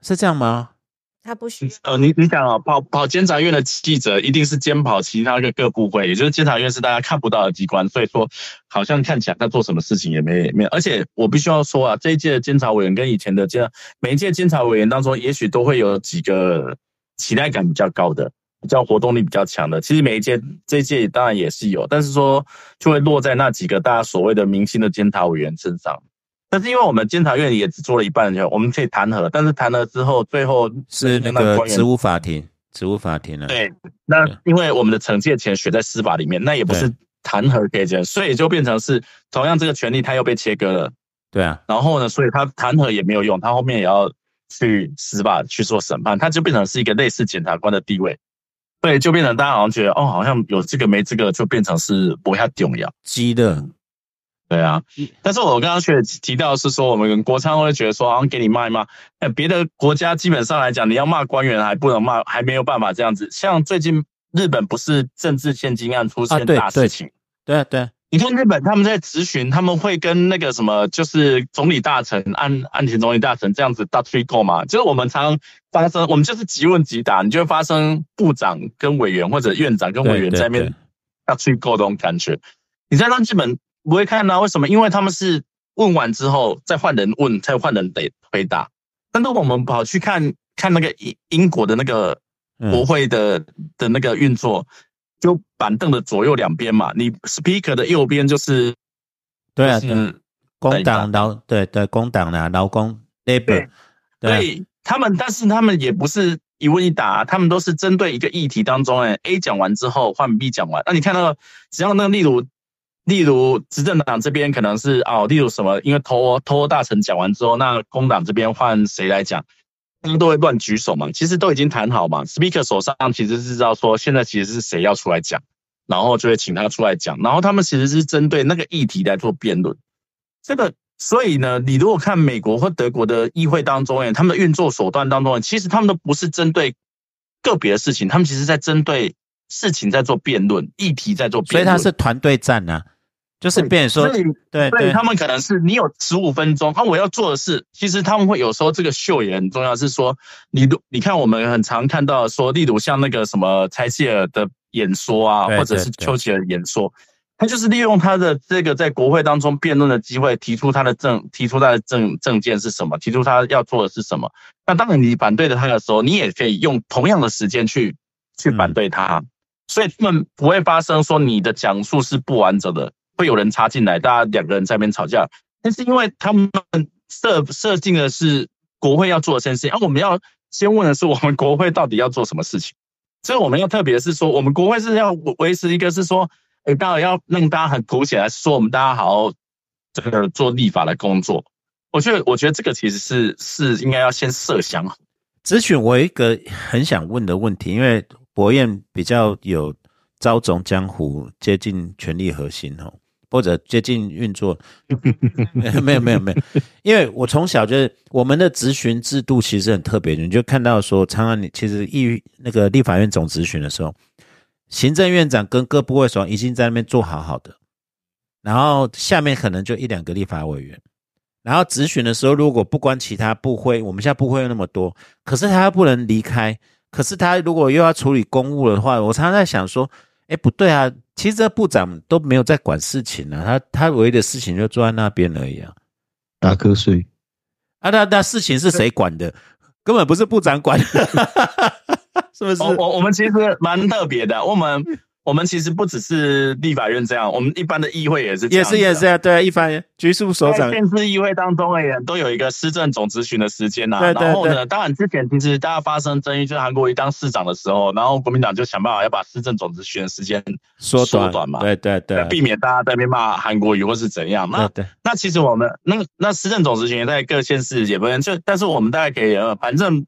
是这样吗？他不需要。呃，你你想啊，跑跑监察院的记者一定是监跑其他的各部会，也就是监察院是大家看不到的机关，所以说好像看起来他做什么事情也没没有。而且我必须要说啊，这一届的监察委员跟以前的监每一届监察委员当中，也许都会有几个期待感比较高的。比较活动力比较强的，其实每一届这一届当然也是有，但是说就会落在那几个大家所谓的明星的监察委员身上。但是因为我们监察院也只做了一半，就我们可以弹劾，但是弹劾之后，最后是那个职务法庭，职务法庭啊。对，那因为我们的惩戒权写在司法里面，那也不是弹劾可以这样，所以就变成是同样这个权利它又被切割了。对啊，然后呢，所以他弹劾也没有用，他后面也要去司法去做审判，他就变成是一个类似检察官的地位。对，就变成大家好像觉得哦，好像有这个没这个，就变成是不太重要。鸡的，对啊，但是我刚刚却提到是说，我们国昌会觉得说，好像给你骂一骂。呃，别的国家基本上来讲，你要骂官员还不能骂，还没有办法这样子。像最近日本不是政治献金案出现大事情，对啊对啊，你看日本他们在咨询，他们会跟那个什么，就是总理大臣、安安田总理大臣这样子大吹够嘛？就是我们常常发生，我们就是即问即答，你就会发生部长跟委员或者院长跟委员在那边对大吹够这种感觉。你在让日本不会看到、为什么？因为他们是问完之后再换人问，再换人得回答。但是我们跑去看看那个英英国的那个国嗯，会的、的那个运作，就板凳的左右两边嘛，你 speaker 的右边就是对啊，就是工党劳对对工党啊，劳工 labor，所以他们，但是他们也不是一问一答，他们都是针对一个议题当中，哎，A 讲完之后换 B 讲完。那你看到，只要那个例如，例如执政党这边可能是哦，例如什么，因为偷偷大臣讲完之后，那工党这边换谁来讲，他们都会乱举手嘛。其实都已经谈好嘛，Speaker 手上其实是知道说现在其实是谁要出来讲，然后就会请他出来讲，然后他们其实是针对那个议题来做辩论。这个。所以呢，你如果看美国或德国的议会当中，哎，他们的运作手段当中，其实他们都不是针对个别的事情，他们其实在针对事情在做辩论，议题在做辩论。所以他是团队战呢，就是变说，对对，他们可能是你有十五分钟，啊，我要做的是，其实他们会有时候这个秀也很重要，是说，你你看我们很常看到说，例如像那个什么柴契尔的演说啊，或者是丘吉尔演说。他就是利用他的这个在国会当中辩论的机会，提出他的政，提出他的政政见是什么，提出他要做的是什么。那当然，你反对的他的时候，你也可以用同样的时间去去反对他。所以他们不会发生说你的讲述是不完整的，会有人插进来，大家两个人在那边吵架。但是因为他们设设定的是国会要做的事情，而我们要先问的是我们国会到底要做什么事情。所以我们要特别是说，我们国会是要维持一个是说。哎，当然要让大家很凸显来说，我们大家好好这个做立法的工作。我觉得，我觉得这个其实是是应该要先设想好。咨询我一个很想问的问题，因为博彦比较有朝总江湖，接近权力核心哦，或者接近运作。(laughs) 没有没有没有，因为我从小就是我们的咨询制度其实很特别，你就看到说，常常你其实议那个立法院总咨询的时候。行政院长跟各部会首长已经在那边做好好的，然后下面可能就一两个立法委员，然后质询的时候，如果不关其他部会，我们现在部会有那么多，可是他又不能离开，可是他如果又要处理公务的话，我常常在想说，哎，不对啊，其实这部长都没有在管事情啊，他他唯一的事情就坐在那边而已啊，打瞌睡，啊，那那事情是谁管的？根本不是部长管。(laughs) (laughs) 是不是？我我们其实蛮特别的。我们我们其实不只是立法院这样，我们一般的议会也是。也是也是啊，对，一般局处首长。县市议会当中也都有一个施政总咨询的时间呐。对对对。然后呢，当然之前其实大家发生争议，就是韩国瑜当市长的时候，然后国民党就想办法要把施政总咨询的时间缩短嘛。对对对。避免大家在那边骂韩国瑜或是怎样。那那其实我们那那施政总咨询在各县市也不能就，但是我们大概可以呃，反正。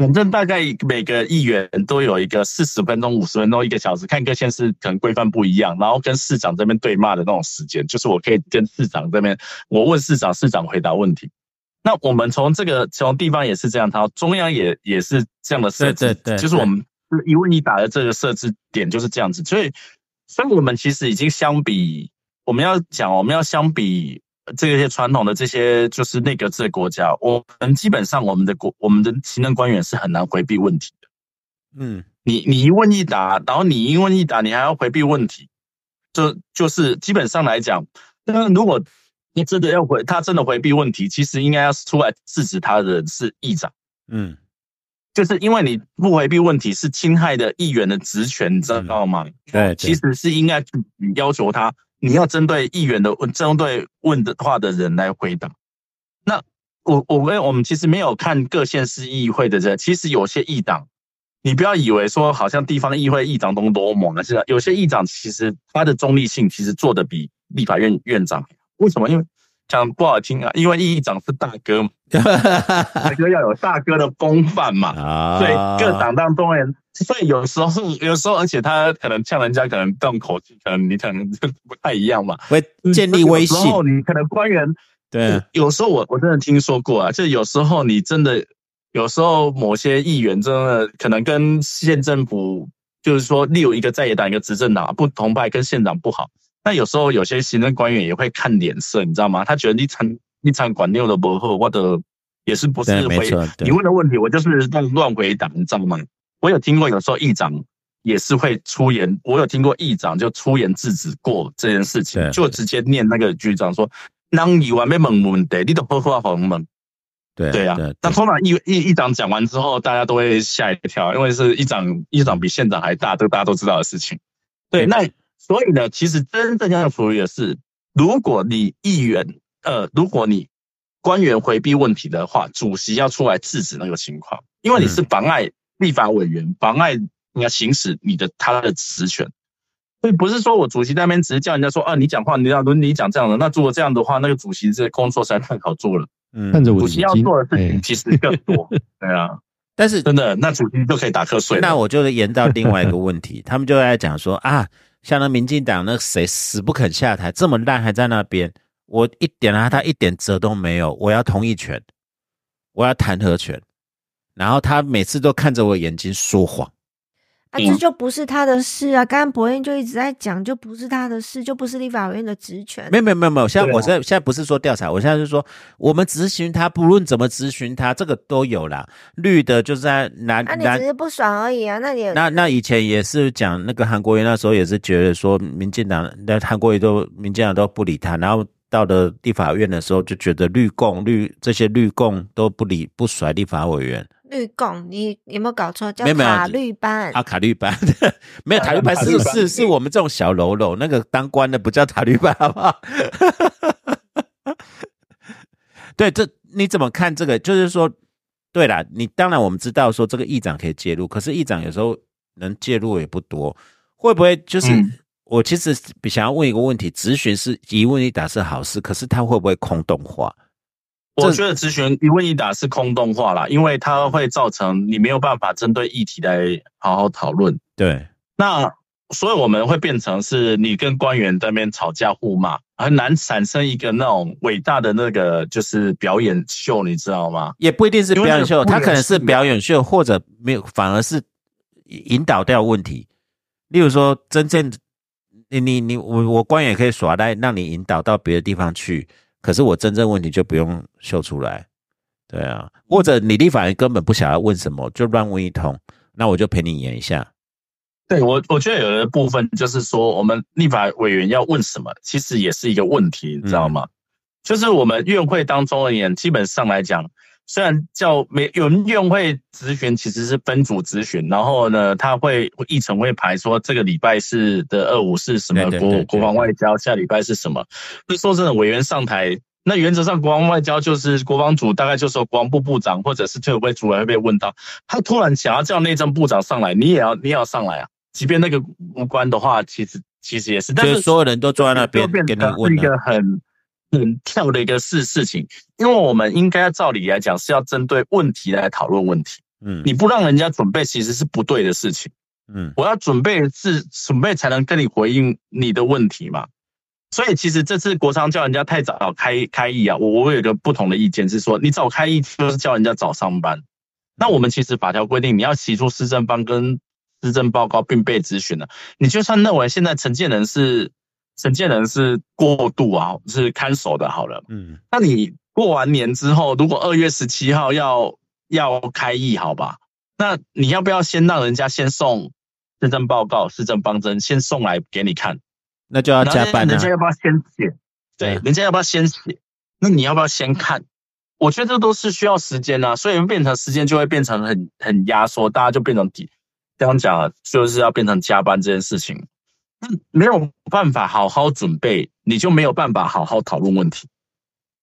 反正大概每个议员都有一个四十分钟、五十分钟、一个小时，看各县市可能规范不一样，然后跟市长这边对骂的那种时间，就是我可以跟市长这边，我问市长，市长回答问题。那我们从这个从地方也是这样，他中央也也是这样的设置，对对对，就是我们一问一答的这个设置点就是这样子。所以，所以我们其实已经相比，我们要讲，我们要相比。这些传统的这些就是内阁制的国家，我们基本上我们的国我们的行政官员是很难回避问题的。嗯，你你一问一答，然后你一问一答，你还要回避问题，就就是基本上来讲，那如果你真的要回，他真的回避问题，其实应该要出来制止他的人是议长。嗯，就是因为你不回避问题，是侵害的议员的职权，你知道吗？对，其实是应该要求他。你要针对议员的问，针对问的话的人来回答。那我我们我们其实没有看各县市议会的人，其实有些议长，你不要以为说好像地方议会议长都多猛啊，是有些议长其实他的中立性其实做的比立法院院长。为什么？因为讲不好听啊，因为议长是大哥，(laughs) 大哥要有大哥的风范嘛，所以各党当中人。所以有时候，(laughs) 有时候，而且他可能像人家，可能这种口气，可能你可能就不太一样嘛。会建立威信。有时候你可能官员对，有时候我我真的听说过啊，就有时候你真的，有时候某些议员真的可能跟县政府，就是说，例如一个在野党，一个执政党不同派，跟县长不好。那有时候有些行政官员也会看脸色，你知道吗？他觉得你场你场管六的不好，或者也是不是回你问的问题，我就是乱乱回答，你知道吗？我有听过，有时候议长也是会出言。我有听过议长就出言制止过这件事情，就直接念那个局长说：“当你完被问问题，你都不话好猛。”对对呀。那通常议议议长讲完之后，大家都会吓一跳，因为是议长，议长比县长还大，这个大家都知道的事情。对，那所以呢，其实真正要处理的是，如果你议员，呃，如果你官员回避问题的话，主席要出来制止那个情况，因为你是妨碍立法委员，妨碍你要行使你的他的职权。所以不是说我主席那边只是叫人家说啊，你讲话你要伦理讲这样的。那如果这样的话，那个主席这工作实在太好做了。嗯看着我主席要做的事情其实更多。(laughs) 对啊，但是真的，那主席就可以打瞌睡。那我就延到另外一个问题，他们就在讲说啊，像那民进党那谁死不肯下台，这么烂还在那边，我一点啊他一点辙都没有，我要同意权，我要弹劾权，然后他每次都看着我眼睛说谎。啊，嗯这就不是他的事啊！刚刚博彦就一直在讲，就不是他的事，就不是立法委员的职权。没有没有没有没有，现在我现在现在不是说调查，我现在是说我们咨询他，不论怎么咨询他，这个都有啦。绿的就是在南那、你只是不爽而已啊！那你也那那以前也是讲那个韩国瑜那时候也是觉得说民进党那韩国瑜都民进党都不理他，然后到了立法院的时候就觉得绿共绿这些绿共都不理不甩立法委员绿共，你有没有搞错？叫没有没有塔绿班。啊卡绿班 (laughs) 没有塔绿班是是是我们这种小喽啰，那个当官的不叫塔绿班好不好？(laughs) 对，这你怎么看这个？就是说，对啦，你当然我们知道说这个议长可以介入，可是议长有时候能介入也不多，会不会就是、嗯我其实想要问一个问题，咨询是一问一答是好事，可是他会不会空洞化？我觉得咨询一问一答是空洞化啦，因为它会造成你没有办法针对议题来好好讨论。对，那所以我们会变成是你跟官员在那边吵架互骂，很难产生一个那种伟大的那个就是表演秀，你知道吗？也不一定是表演秀，他可能是表演秀，或者没有，反而是引导掉问题。例如说，真正你你你我我官员可以耍赖，让你引导到别的地方去，可是我真正问题就不用秀出来，对啊，或者你立法人根本不想要问什么，就乱问一通，那我就陪你演一下。对我，我觉得有的部分就是说，我们立法委员要问什么，其实也是一个问题，你知道吗？就是我们院会当中而言，基本上来讲，虽然叫没有人院会咨询其实是分组咨询，然后呢，他会议程会排说这个礼拜是的二五是什么国国防外交，下礼拜是什么。那说真的，委员上台，那原则上国防外交就是国防组大概就是国防部部长或者是退伍会主任会被问到，他突然想要叫内政部长上来，你也要你也要上来啊。即便那个无关的话，其实其实也是，但是所有人都坐在那边变给你成一，个很很跳的一个事事情，因为我们应该照理来讲是要针对问题来讨论问题，嗯你不让人家准备其实是不对的事情。嗯我要准备是准备才能跟你回应你的问题嘛。所以其实这次国昌叫人家太早开开议啊，我我有一个不同的意见是说，你早开议就是叫人家早上班。那我们其实法条规定，你要提出施政方跟施政报告并被咨询了，你就算认为现在承建人是陈建人是过度啊，是看守的，好了，嗯那你过完年之后，如果二月十七号要要开议，好吧？那你要不要先让人家先送市政报告、市政方针，先送来给你看？那就要加班啊人家，要不要先写？对，对人家要不要先写？那你要不要先看？我觉得这都是需要时间啊，所以变成时间就会变成很很压缩，大家就变成底这样讲啊，就是要变成加班这件事情。那没有办法好好准备，你就没有办法好好讨论问题。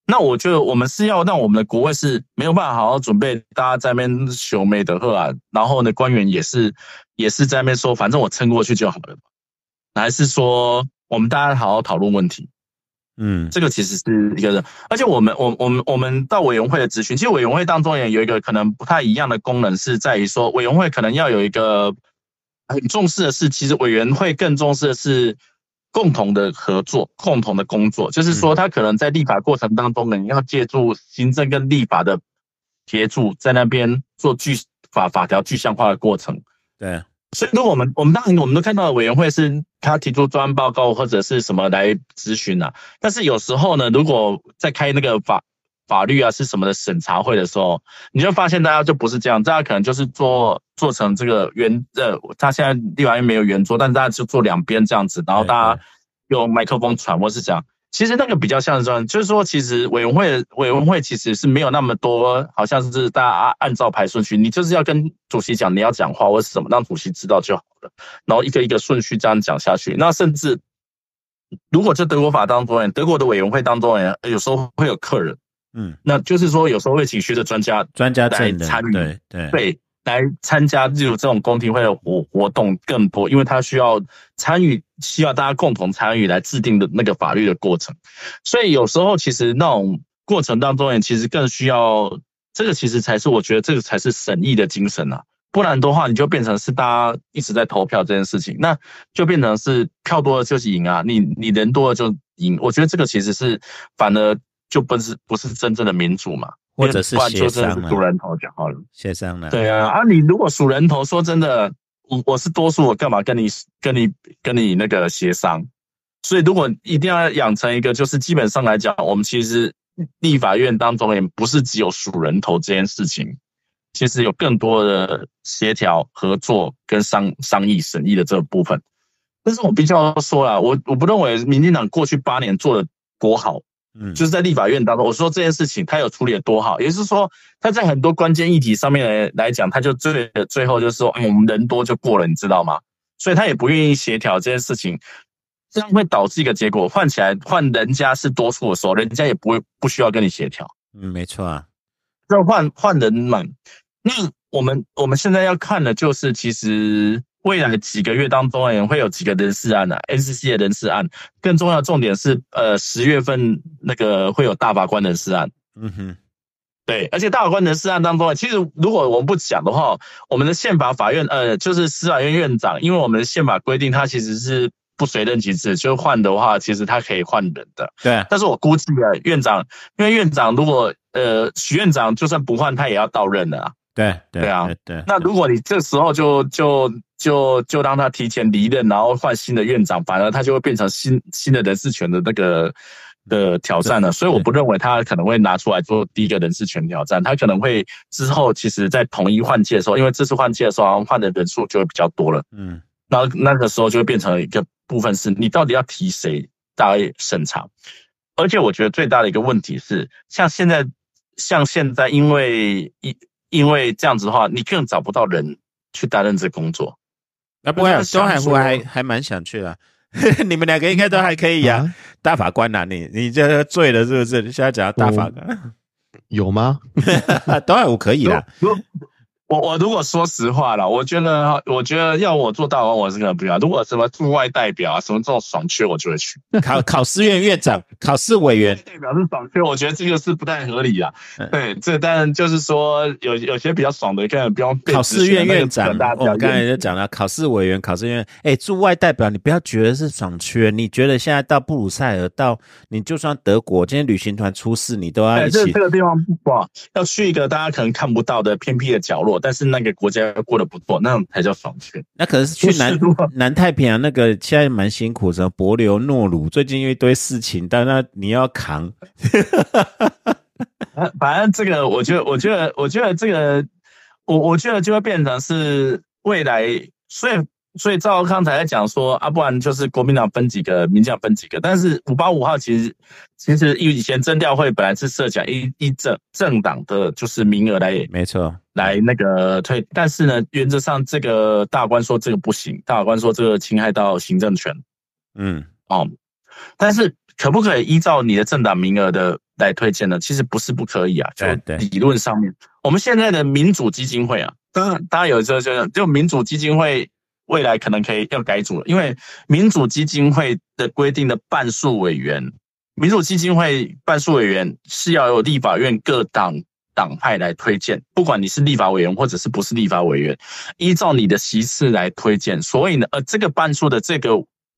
那我觉得我们是要让我们的国会是没有办法好好准备，大家在那边求美的贺啊，然后呢，官员也是也是在那边说，反正我撑过去就好了？还是说我们大家好好讨论问题？嗯这个其实是一个人，而且我们我我们我们到委员会的咨询，其实委员会当中也有一个可能不太一样的功能，是在于说委员会可能要有一个很重视的是，其实委员会更重视的是共同的合作、共同的工作，就是说他可能在立法过程当中呢，你要借助行政跟立法的协助，在那边做具法法条具象化的过程。对，所以，如果我们我们当然我们都看到委员会是他提出专案报告或者是什么来咨询啊，但是有时候呢，如果在开那个法法律啊是什么的审查会的时候，你就发现大家就不是这样，大家可能就是做做成这个圆呃，他现在立法院没有圆桌，但大家就坐两边这样子，然后大家用麦克风传或是这样。其实那个比较像是这样，就是说，其实委员会委员会其实是没有那么多，好像是大家按按照排顺序，你就是要跟主席讲你要讲话或是什么，让主席知道就好了，然后一个一个顺序这样讲下去。那甚至如果在德国法当中，德国的委员会当中，有时候会有客人，嗯，那就是说有时候会请学者专家专家来参与，对对。对，来参加例如这种公听会的活活动更多，因为他需要参与，需要大家共同参与来制定的那个法律的过程，所以有时候其实那种过程当中，也其实更需要这个，其实才是我觉得这个才是审议的精神啊。不然的话，你就变成是大家一直在投票这件事情，那就变成是票多了就是赢啊，你你人多了就赢。我觉得这个其实是反而就不是不是真正的民主嘛，或者是协商了真的是数人头就好了。协商了，对啊，啊，你如果数人头，说真的，我我是多数，我干嘛跟你跟你跟你那个协商？所以如果一定要养成一个，就是基本上来讲，我们其实立法院当中也不是只有数人头这件事情，其实有更多的协调、合作跟商商议、审议的这个部分。但是我必须要说啦，我我不认为民进党过去八年做的多好，嗯，就是在立法院当中，我说这件事情他有处理的多好，也就是说他在很多关键议题上面来来讲，他就最最后就是说，嗯，我们人多就过了，你知道吗？所以他也不愿意协调这件事情，这样会导致一个结果，换起来换人家是多数的时候，人家也不会不需要跟你协调，嗯，没错啊，这换换人嘛。那我们我们现在要看的就是，其实未来几个月当中，也会有几个人事案啊，NCC 的人事案，更重要的重点是，呃，十月份那个会有大法官人事案。嗯哼，对，而且大法官人事案当中，其实如果我们不讲的话，我们的宪法法院，呃，就是司法院院长，因为我们的宪法规定，他其实是不随任期制，就换的话，其实他可以换人的。对啊，但是我估计啊，院长，因为院长如果呃许院长就算不换，他也要到任的啊。对对对啊对对，那如果你这时候就就就就让他提前离任，然后换新的院长，反而他就会变成新新的人事权的那个的挑战了。所以我不认为他可能会拿出来做第一个人事权挑战，他可能会之后其实在统一换届的时候，因为这次换届的时候换的人数就会比较多了，嗯那那个时候就会变成一个部分是你到底要提谁，大家审查。而且我觉得最大的一个问题是，像现在像现在因为因因为这样子的话，你更找不到人去担任这工作。那不会啊，我在想东海湖说还还蛮想去的。(laughs) 你们两个应该都还可以呀、啊大法官呐、你你这醉了是不是？你现在讲到大法官，(laughs) 有吗？东海湖可以啦。我我如果说实话了，我觉得我觉得要我做大王，我是可能不要。如果什么驻外代表啊，什么这种爽缺，我就会去。(laughs) 考考试院院长、考试委员，代表是爽缺，我觉得这个是不太合理啊。嗯对，这当然就是说有有些比较爽的，根本不用考试院院长我们刚才就讲了，考试委员、考试院，哎，驻外代表，你不要觉得是爽缺，你觉得现在到布鲁塞尔，到你就算德国，今天旅行团出事，你都要哎，一起这这。个地方不好，要去一个大家可能看不到的偏僻的角落，但是那个国家过得不错，那种才叫爽圈。那可是去南是南太平洋那个，现在蛮辛苦，什么帛琉、诺鲁，最近有一堆事情，但那你要扛，(laughs) 反反正这个，我觉得，我觉得，我觉得这个，我我觉得就会变成是未来，所以所以赵康才在讲说啊，不然就是国民党分几个，民进党分几个。但是五八五号其实其实以前征调会本来是设讲一一政政党的就是名额来没错，来那个推，但是呢，原则上这个大法官说这个不行，大法官说这个侵害到行政权。嗯，哦，但是可不可以依照你的政党名额的来推荐呢？其实不是不可以啊，就理论上面，我们现在的民主基金会啊，当然大家有时候就就民主基金会未来可能可以要改组了，因为民主基金会的规定的半数委员，民主基金会半数委员是要由立法院各党。党派来推荐，不管你是立法委员或者是不是立法委员，依照你的席次来推荐。所以呢，呃，这个半数的这个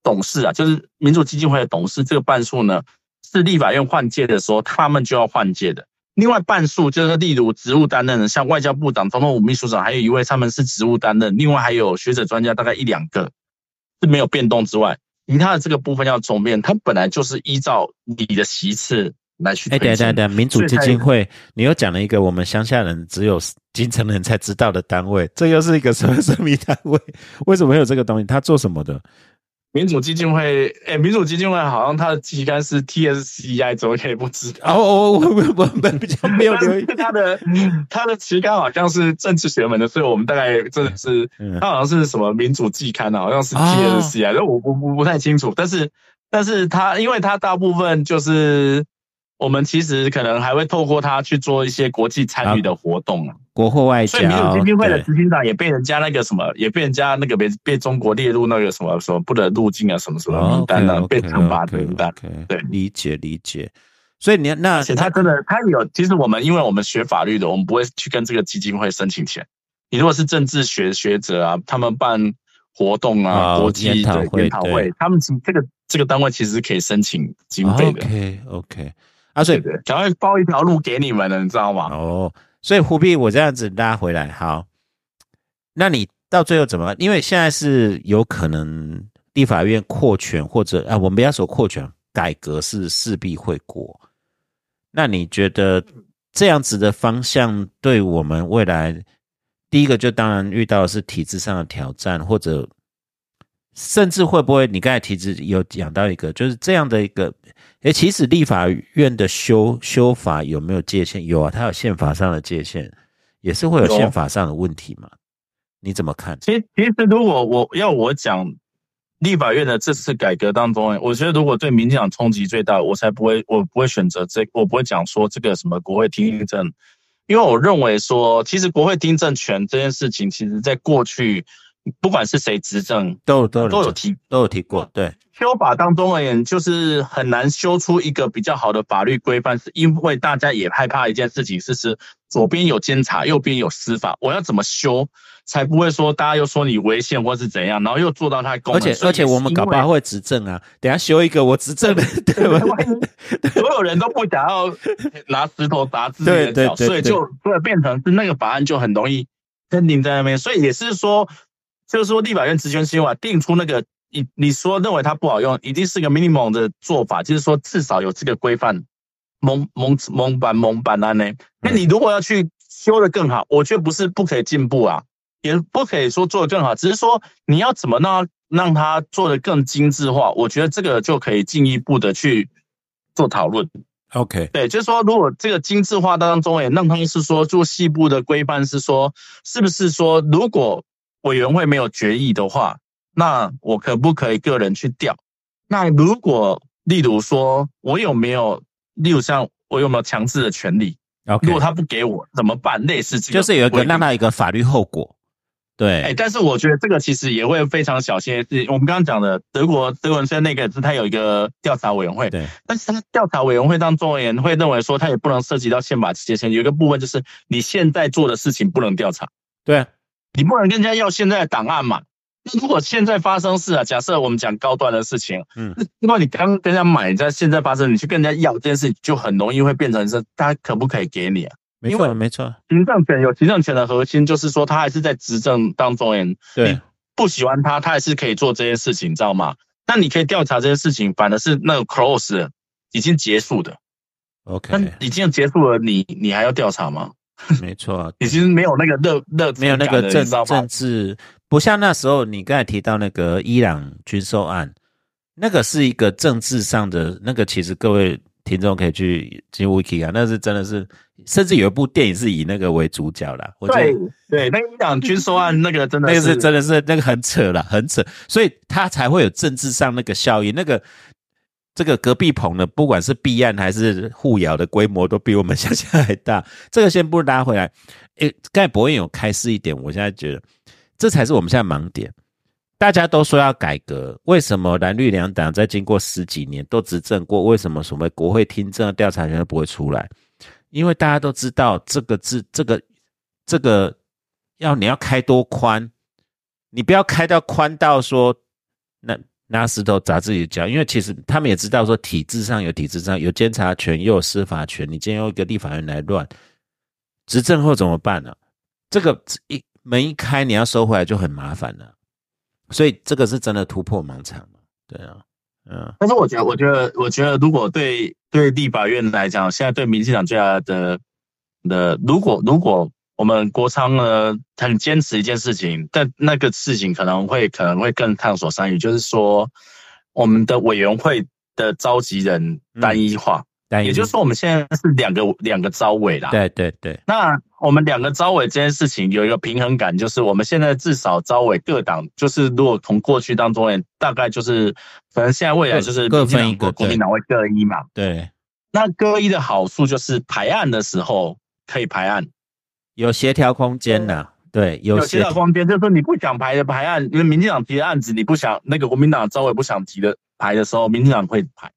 董事啊，就是民主基金会的董事，这个半数呢是立法院换届的时候，他们就要换届的。另外半数就是例如职务担任的，像外交部长、总统府秘书长，还有一位他们是职务担任，另外还有学者专家大概一两个是没有变动之外，其他的这个部分要重变，它本来就是依照你的席次来去哎，推荐。等一下等，民主基金会，你又讲了一个我们乡下人只有京城人才知道的单位，这又是一个什么神秘单位？为什么会有这个东西？他做什么的？民主基金会，哎，民主基金会好像它的期刊是 TSCI，怎么可以不知道？哦，我我我我们比较没有 (laughs) 留意它的它的期刊好像是政治学门的，所以我们大概真的是嗯它好像是什么民主季刊啊，好像是哦 TSCI，但我我我不太清楚。但是但是它因为它大部分就是我们其实可能还会透过它去做一些国际参与的活动啊。国货外交，所以民主基金会的对执行长也被人家那个什么，也被人家那个被被中国列入那个什么什么不得入境啊什么什么名单啊，被惩罚的名单。对理解理解。所以你那而且他真的，他有，其实我们因为我们学法律的，我们不会去跟这个基金会申请钱。你如果是政治学学者啊，他们办活动啊，哦国际的研讨会他们其实这个这个单位其实可以申请经费的。OK OK 啊，所以对对，赶快包一条路给你们了，你知道吗？哦，所以胡必，我这样子拉回来，好，那你到最后怎么？因为现在是有可能立法院扩权或者啊，我们不要说扩权，改革是势必会过。那你觉得这样子的方向对我们未来，第一个就当然遇到的是体制上的挑战，或者甚至会不会？你刚才提子有讲到一个，就是这样的一个，诶，其实立法院的修修法有没有界限？有啊，它有宪法上的界限，也是会有有宪法上的问题嘛？你怎么看？其实其实如果我要我讲立法院的这次改革当中，我觉得如果对民进党冲击最大，我才不会我不会选择这，我不会讲说这个什么国会听证，因为我认为说，其实国会听证权这件事情，其实在过去不管是谁执政，都都有都有提都有提过，对，修法当中而言，就是很难修出一个比较好的法律规范，是因为大家也害怕一件事情，是是左边有监察，右边有司法，我要怎么修才不会说大家又说你违宪或是怎样，然后又做到他功而且而且我们搞不好会执政啊，等下修一个我执政的，对吧？(laughs) 所有人都不想要拿石头砸自己的脚，所以就所以变成是那个法案就很容易跟定在那边，所以也是说，就是说立法院职权新法定出那个你你说认为它不好用，一定是个 minimum 的做法，就是说至少有这个规范，蒙蒙蒙版蒙版案呢。那你如果要去修的更好，我觉得不是不可以进步啊，也不可以说做的更好，只是说你要怎么让它让它做的更精致化，我觉得这个就可以进一步的去做讨论。OK，对，就是说，如果这个精致化当中，也让他们是说做细部的规范，是说是不是说，如果委员会没有决议的话，那我可不可以个人去调？那如果例如说我有没有，例如像我有没有强制的权利？OK，如果他不给我怎么办？类似这个就是有一个让他一个法律后果，对，哎，但是我觉得这个其实也会非常小心。是我们刚刚讲的德国德国人虽然那个是他有一个调查委员会，对，但是他调查委员会当中而言会认为说他也不能涉及到宪法界限，有一个部分就是你现在做的事情不能调查，对啊，你不能跟人家要现在的档案嘛。那如果现在发生事啊，假设我们讲高端的事情，嗯，因为你刚跟人家买，在现在发生，你去跟人家要这件事，就很容易会变成是他可不可以给你啊？没错没错，行政权有行政权的核心，就是说他还是在执政当中对你不喜欢他，他还是可以做这些事情，你知道吗？那你可以调查这些事情，反而是那个 close 已经结束的，，OK，那已经结束了，你你还要调查吗？(laughs) 没错，已经没有那个热热没有那个政政？治，不像那时候你刚才提到那个伊朗军售案，那个是一个政治上的那个，其实各位听众可以去进 wiki 啊，那是真的是，甚至有一部电影是以那个为主角啦。我觉对得对，那个伊朗军售案那个真的那个是真的是那个很扯啦，很扯，所以他才会有政治上那个效应。那个这个隔壁棚的，不管是避案还是互咬的规模，都比我们想象还大。这个先不拉回来。诶，刚才博彦有开示一点，我现在觉得这才是我们现在盲点。大家都说要改革，为什么蓝绿两党在经过十几年都执政过，为什么所谓国会听证调查员都不会出来？因为大家都知道这个字，这个这个要你要开多宽，你不要开到宽到说那拿石头砸自己的脚，因为其实他们也知道说体制上有体制上有监察权又有司法权，你今天用一个立法院来乱执政后怎么办呢、这个一门一开，你要收回来就很麻烦了。所以这个是真的突破盲场嘛？对啊，嗯，但是我觉得，我觉得，我觉得，如果对对立法院来讲，现在对民进党最大的的，如果如果我们国昌呢很坚持一件事情，但那个事情可能会可能会更烫手山芋，就是说我们的委员会的召集人单一化，但也就是说我们现在是两个两个招委啦。对对对，那我们两个招委这件事情有一个平衡感，就是我们现在至少招委各党，就是如果从过去当中，大概就是可能现在未来就是各分一个国民党会各一嘛。对，那各一的好处就是排案的时候可以排案，有协调空间的。对，有协调空间，就是说你不想排的排案，因为民进党提的案子你不想那个国民党招委不想提的排的时候，民进党会排。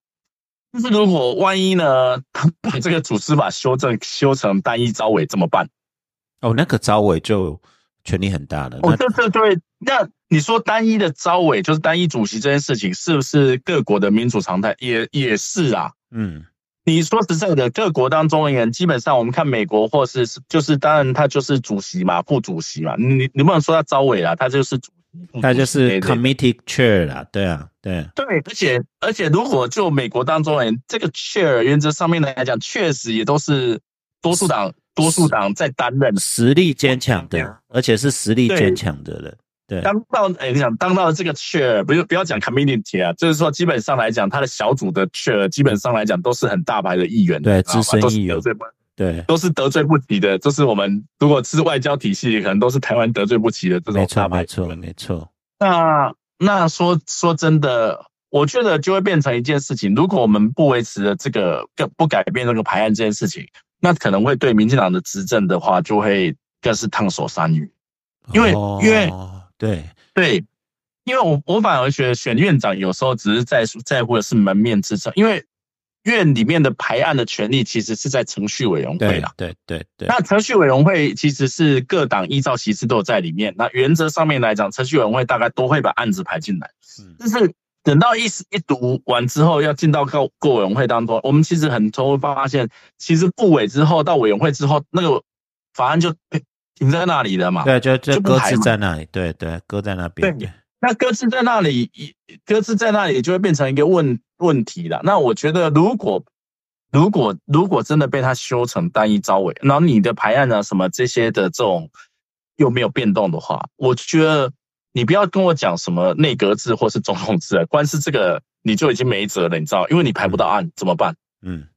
但是如果万一呢，他把这个组织法修正修成单一招委怎么办？哦，那个招委就权力很大了。哦，这这对，那你说单一的招委就是单一主席这件事情，是不是各国的民主常态？也也是啊。嗯，你说实在的，各国当中而言，基本上我们看美国或是就是当然他就是主席嘛，副主席嘛，你你不能说他招委啦，他就是主。他就是 committee chair 啦，对啊，对对，而且而且，如果就美国当中，人，这个 chair 原则上面来讲，确实也都是多数党多数党在担任，实力坚强的，而且是实力坚强的人。对，当到哎，你想当到这个 chair，不不要讲 committee 啊，就是说基本上来讲，他的小组的 chair 基本上来讲都是很大牌的议员，对，资深议员。对，都是得罪不起的，就是我们如果是外交体系，可能都是台湾得罪不起的这种大牌。没错，没错。那那说说真的，我觉得就会变成一件事情。如果我们不维持了这个更不改变这个排案这件事情，那可能会对民进党的执政的话，就会更是烫手山芋。因为因为对对，因为我我反而觉得选院长有时候只是在在乎的是门面之上，因为。院里面的排案的权利其实是在程序委员会啦。对对对。那程序委员会其实是各党依照席次都有在里面。那原则上面来讲，程序委员会大概都会把案子排进来。但是等到一一读完之后，要进到各各委员会当中，我们其实很多会发现，其实部委之后到委员会之后，那个法案就停在那里的嘛。对，就就搁置在那里。对对，搁在那边。对。那搁置在那里，搁置在那里就会变成一个问问题了。那我觉得，如果如果如果真的被他修成单一招尾，然后你的排案啊什么这些的这种又没有变动的话，我觉得你不要跟我讲什么内阁制或是总统制，光是这个你就已经没辙了，你知道？因为你排不到案怎么办？嗯，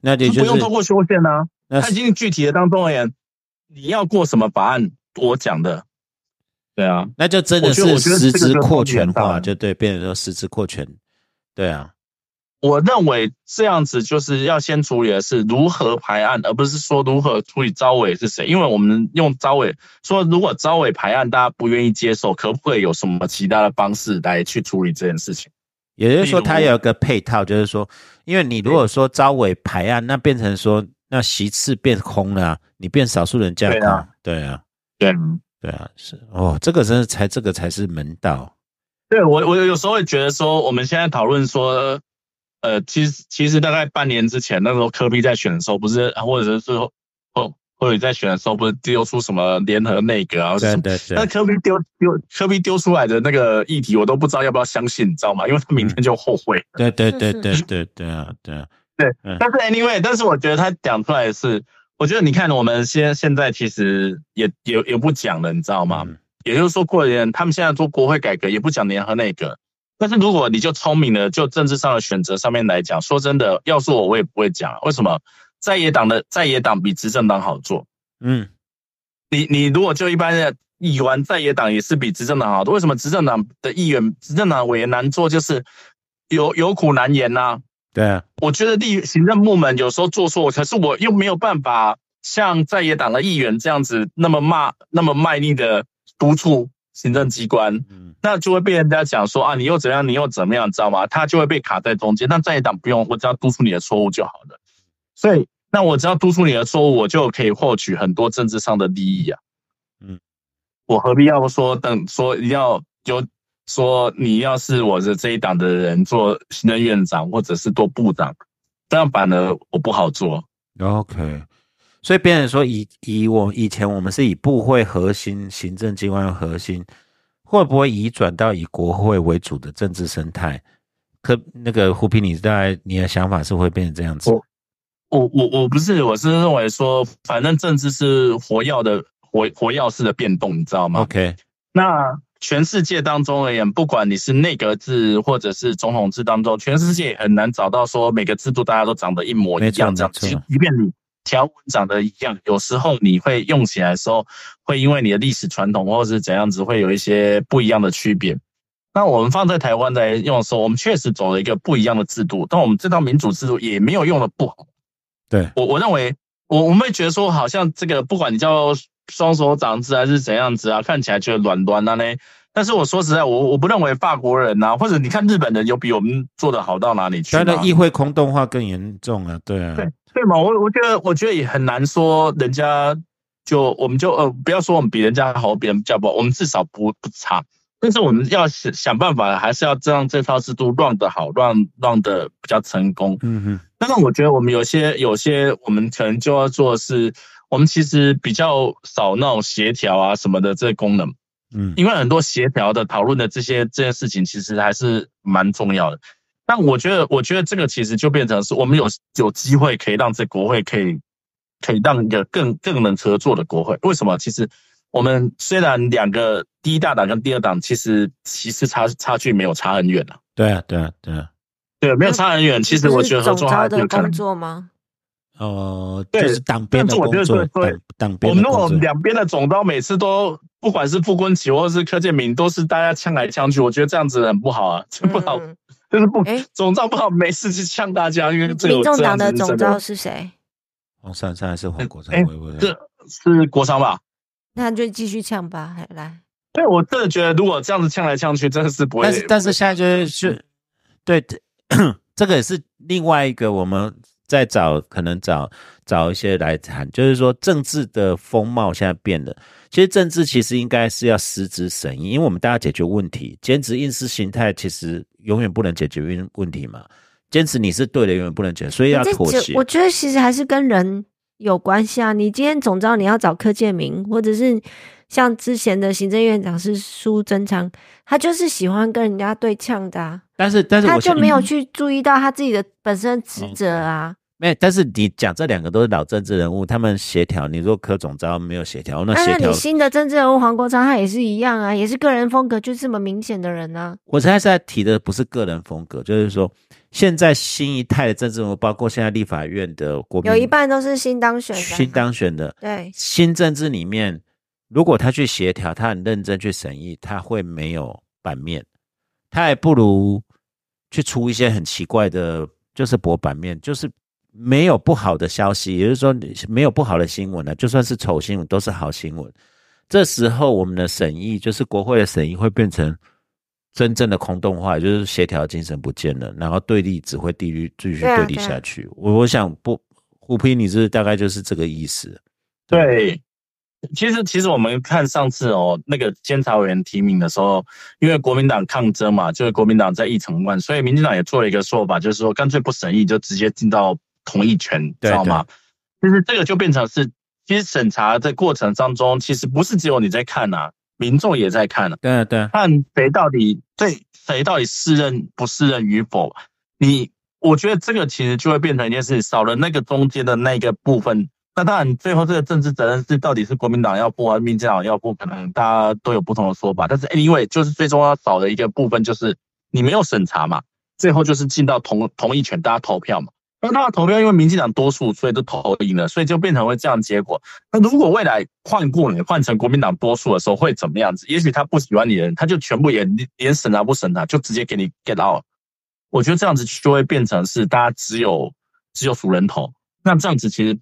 那就不用通过修宪呢。他已经具体的当中而言，你要过什么法案？我讲的。对啊，那就真的是实质扩权化，就对，变成说实质扩权。对啊，我认为这样子就是要先处理的是如何排案，而不是说如何处理招委是谁。因为我们用招委说，如果招委排案大家不愿意接受，可不可以有什么其他的方式来去处理这件事情？也就是说，它有一个配套，就是说，因为你如果说招委排案，那变成说那席次变空了，你变少数人架构，对啊，对。对啊，是哦，这个真是才这个才是门道。对我，我有时候会觉得说，我们现在讨论说，呃，其实其实大概半年之前，那时候科比在选的时候，不是，或者是说，或或者在选的时候，不是丢出什么联合内阁啊？对对对。那科比丢丢科比丢出来的那个议题，我都不知道要不要相信，你知道吗？因为他明天就后悔。对对对对对对啊，对啊。对，但是 anyway，但是我觉得他讲出来的是。我觉得你看，我们现现在其实也也也不讲了，你知道吗？也就是说，过年他们现在做国会改革也不讲联合内阁。但是如果你就聪明的，就政治上的选择上面来讲，说真的，要是我，我也不会讲。为什么？在野党的在野党比执政党好做。嗯，你你如果就一般的议员，在野党也是比执政党好做。为什么执政党的议员、执政党委员难做？就是有有苦难言呐。对啊，我觉得立行政部门有时候做错，可是我又没有办法像在野党的议员这样子那么骂、那么卖力的督促行政机关，嗯，那就会被人家讲说啊，你又怎样，你又怎么样，知道吗？他就会被卡在中间。那在野党不用，我只要督促你的错误就好了。所以，那我只要督促你的错误，我就可以获取很多政治上的利益啊。嗯，我何必要说等说要有。说你要是我的这一党的人做行政院长或者是做部长，这样反而我不好做。OK，所以别人说以以我以前我们是以部会核心、行政机关核心，会不会移转到以国会为主的政治生态？可那个胡平，你在你的想法是会变成这样子？我我我我不是，我是认为说，反正政治是活药的活活药式的变动，你知道吗？OK，那。全世界当中而言，不管你是内阁制或者是总统制当中，全世界很难找到说每个制度大家都长得一模一样这样。即便你条文长得一样，有时候你会用起来的时候，会因为你的历史传统或者是怎样子，会有一些不一样的区别。那我们放在台湾来用的时候，我们确实走了一个不一样的制度，但我们这套民主制度也没有用的不好。对我我认为，我我们会觉得说，好像这个不管你叫双手掌姿还是怎样子啊，看起来觉得软软的呢。但是我说实在，我我不认为法国人呐、或者你看日本人有比我们做的好到哪里去吗？当然议会空洞化更严重啊，对啊，对对嘛，我我觉得我觉得也很难说人家就我们就呃不要说我们比人家好，比人家不好，我们至少不不差。但是我们要想想办法，还是要让这套制度 run 得好，run run 的比较成功。嗯哼，但是我觉得我们有些有些我们可能就要做的是，我们其实比较少那种协调啊什么的这个功能。嗯，因为很多协调的讨论的这些这件事情，其实还是蛮重要的。但我觉得，我觉得这个其实就变成是我们有有机会可以让这国会可以可以让一个更更能合作的国会。为什么？其实我们虽然两个第一大党跟第二党，其实其实差差距没有差很远了、对啊，对啊，对啊，对，没有差很远。其实我觉得合作还总招的工是有可能。作吗？哦，对就是党边的但是我觉得工作，对我们如果两边的总刀每次都不管是傅昆萁或者是柯建明，都是大家呛来呛去，我觉得这样子很不好啊，(laughs) 这不好，嗯就是不诶总招不好，没事去呛大家，因为这个民众这样党的总招是谁？黄珊珊还是黄国哎昌？我我这是国昌吧？那就继续呛吧，来来，对，我真的觉得如果这样子呛来呛去，真的是不会。但是但是现在就是是，对，(coughs) 这个也是另外一个我们在找可能找找一些来谈，就是说政治的风貌现在变了。其实政治其实应该是要实质审议，因为我们大家解决问题，坚持意识形态其实永远不能解决问问题嘛。坚持你是对的，永远不能解决，所以要妥协。我觉得其实还是跟人有关系啊。你今天总知道你要找柯建明，或者是像之前的行政院长是苏贞昌，他就是喜欢跟人家对呛的、啊，但是但是他就没有去注意到他自己的本身职责啊。没有，但是你讲这两个都是老政治人物，他们协调。你说柯总召没有协调，那那那协调你新的政治人物黄国昌，他也是一样啊，也是个人风格就这么明显的人啊。我现在是在提的不是个人风格，就是说现在新一代的政治人物，包括现在立法院的国民有一半都是新当选的，新当选的对，新政治里面，如果他去协调，他很认真去审议，他会没有版面，他还不如去出一些很奇怪的，就是博版面，就是没有不好的消息，也就是说没有不好的新闻了，就算是丑新闻都是好新闻。这时候我们的审议，就是国会的审议，会变成真正的空洞化，也就是协调精神不见了，然后对立只会地域继续对立下去。我我想不，胡平，你是大概就是这个意思。对，其实其实我们看上次哦，那个监察委员提名的时候，因为国民党抗争嘛，就是国民党在议程外，所以民进党也做了一个说法，就是说干脆不审议，就直接进到同意权，知道吗？其实这个就变成是，其实审查的过程当中，其实不是只有你在看呐、民众也在看啊。对啊，对啊，看谁到底对谁到底适任不适任与否，你我觉得这个其实就会变成一件事，少了那个中间的那个部分。那当然，最后这个政治责任是到底是国民党要负还是民进党要负，可能大家都有不同的说法。但是 anyway，就是最重要少的一个部分就是你没有审查嘛，最后就是进到同同意权，大家投票嘛。那大家投票，因为民进党多数，所以都投赢了，所以就变成会这样结果。那如果未来换过你，换成国民党多数的时候会怎么样子？也许他不喜欢你的人，他就全部也连审查不审查，就直接给你 get out。我觉得这样子就会变成是大家只有只有数人头，那这样子其实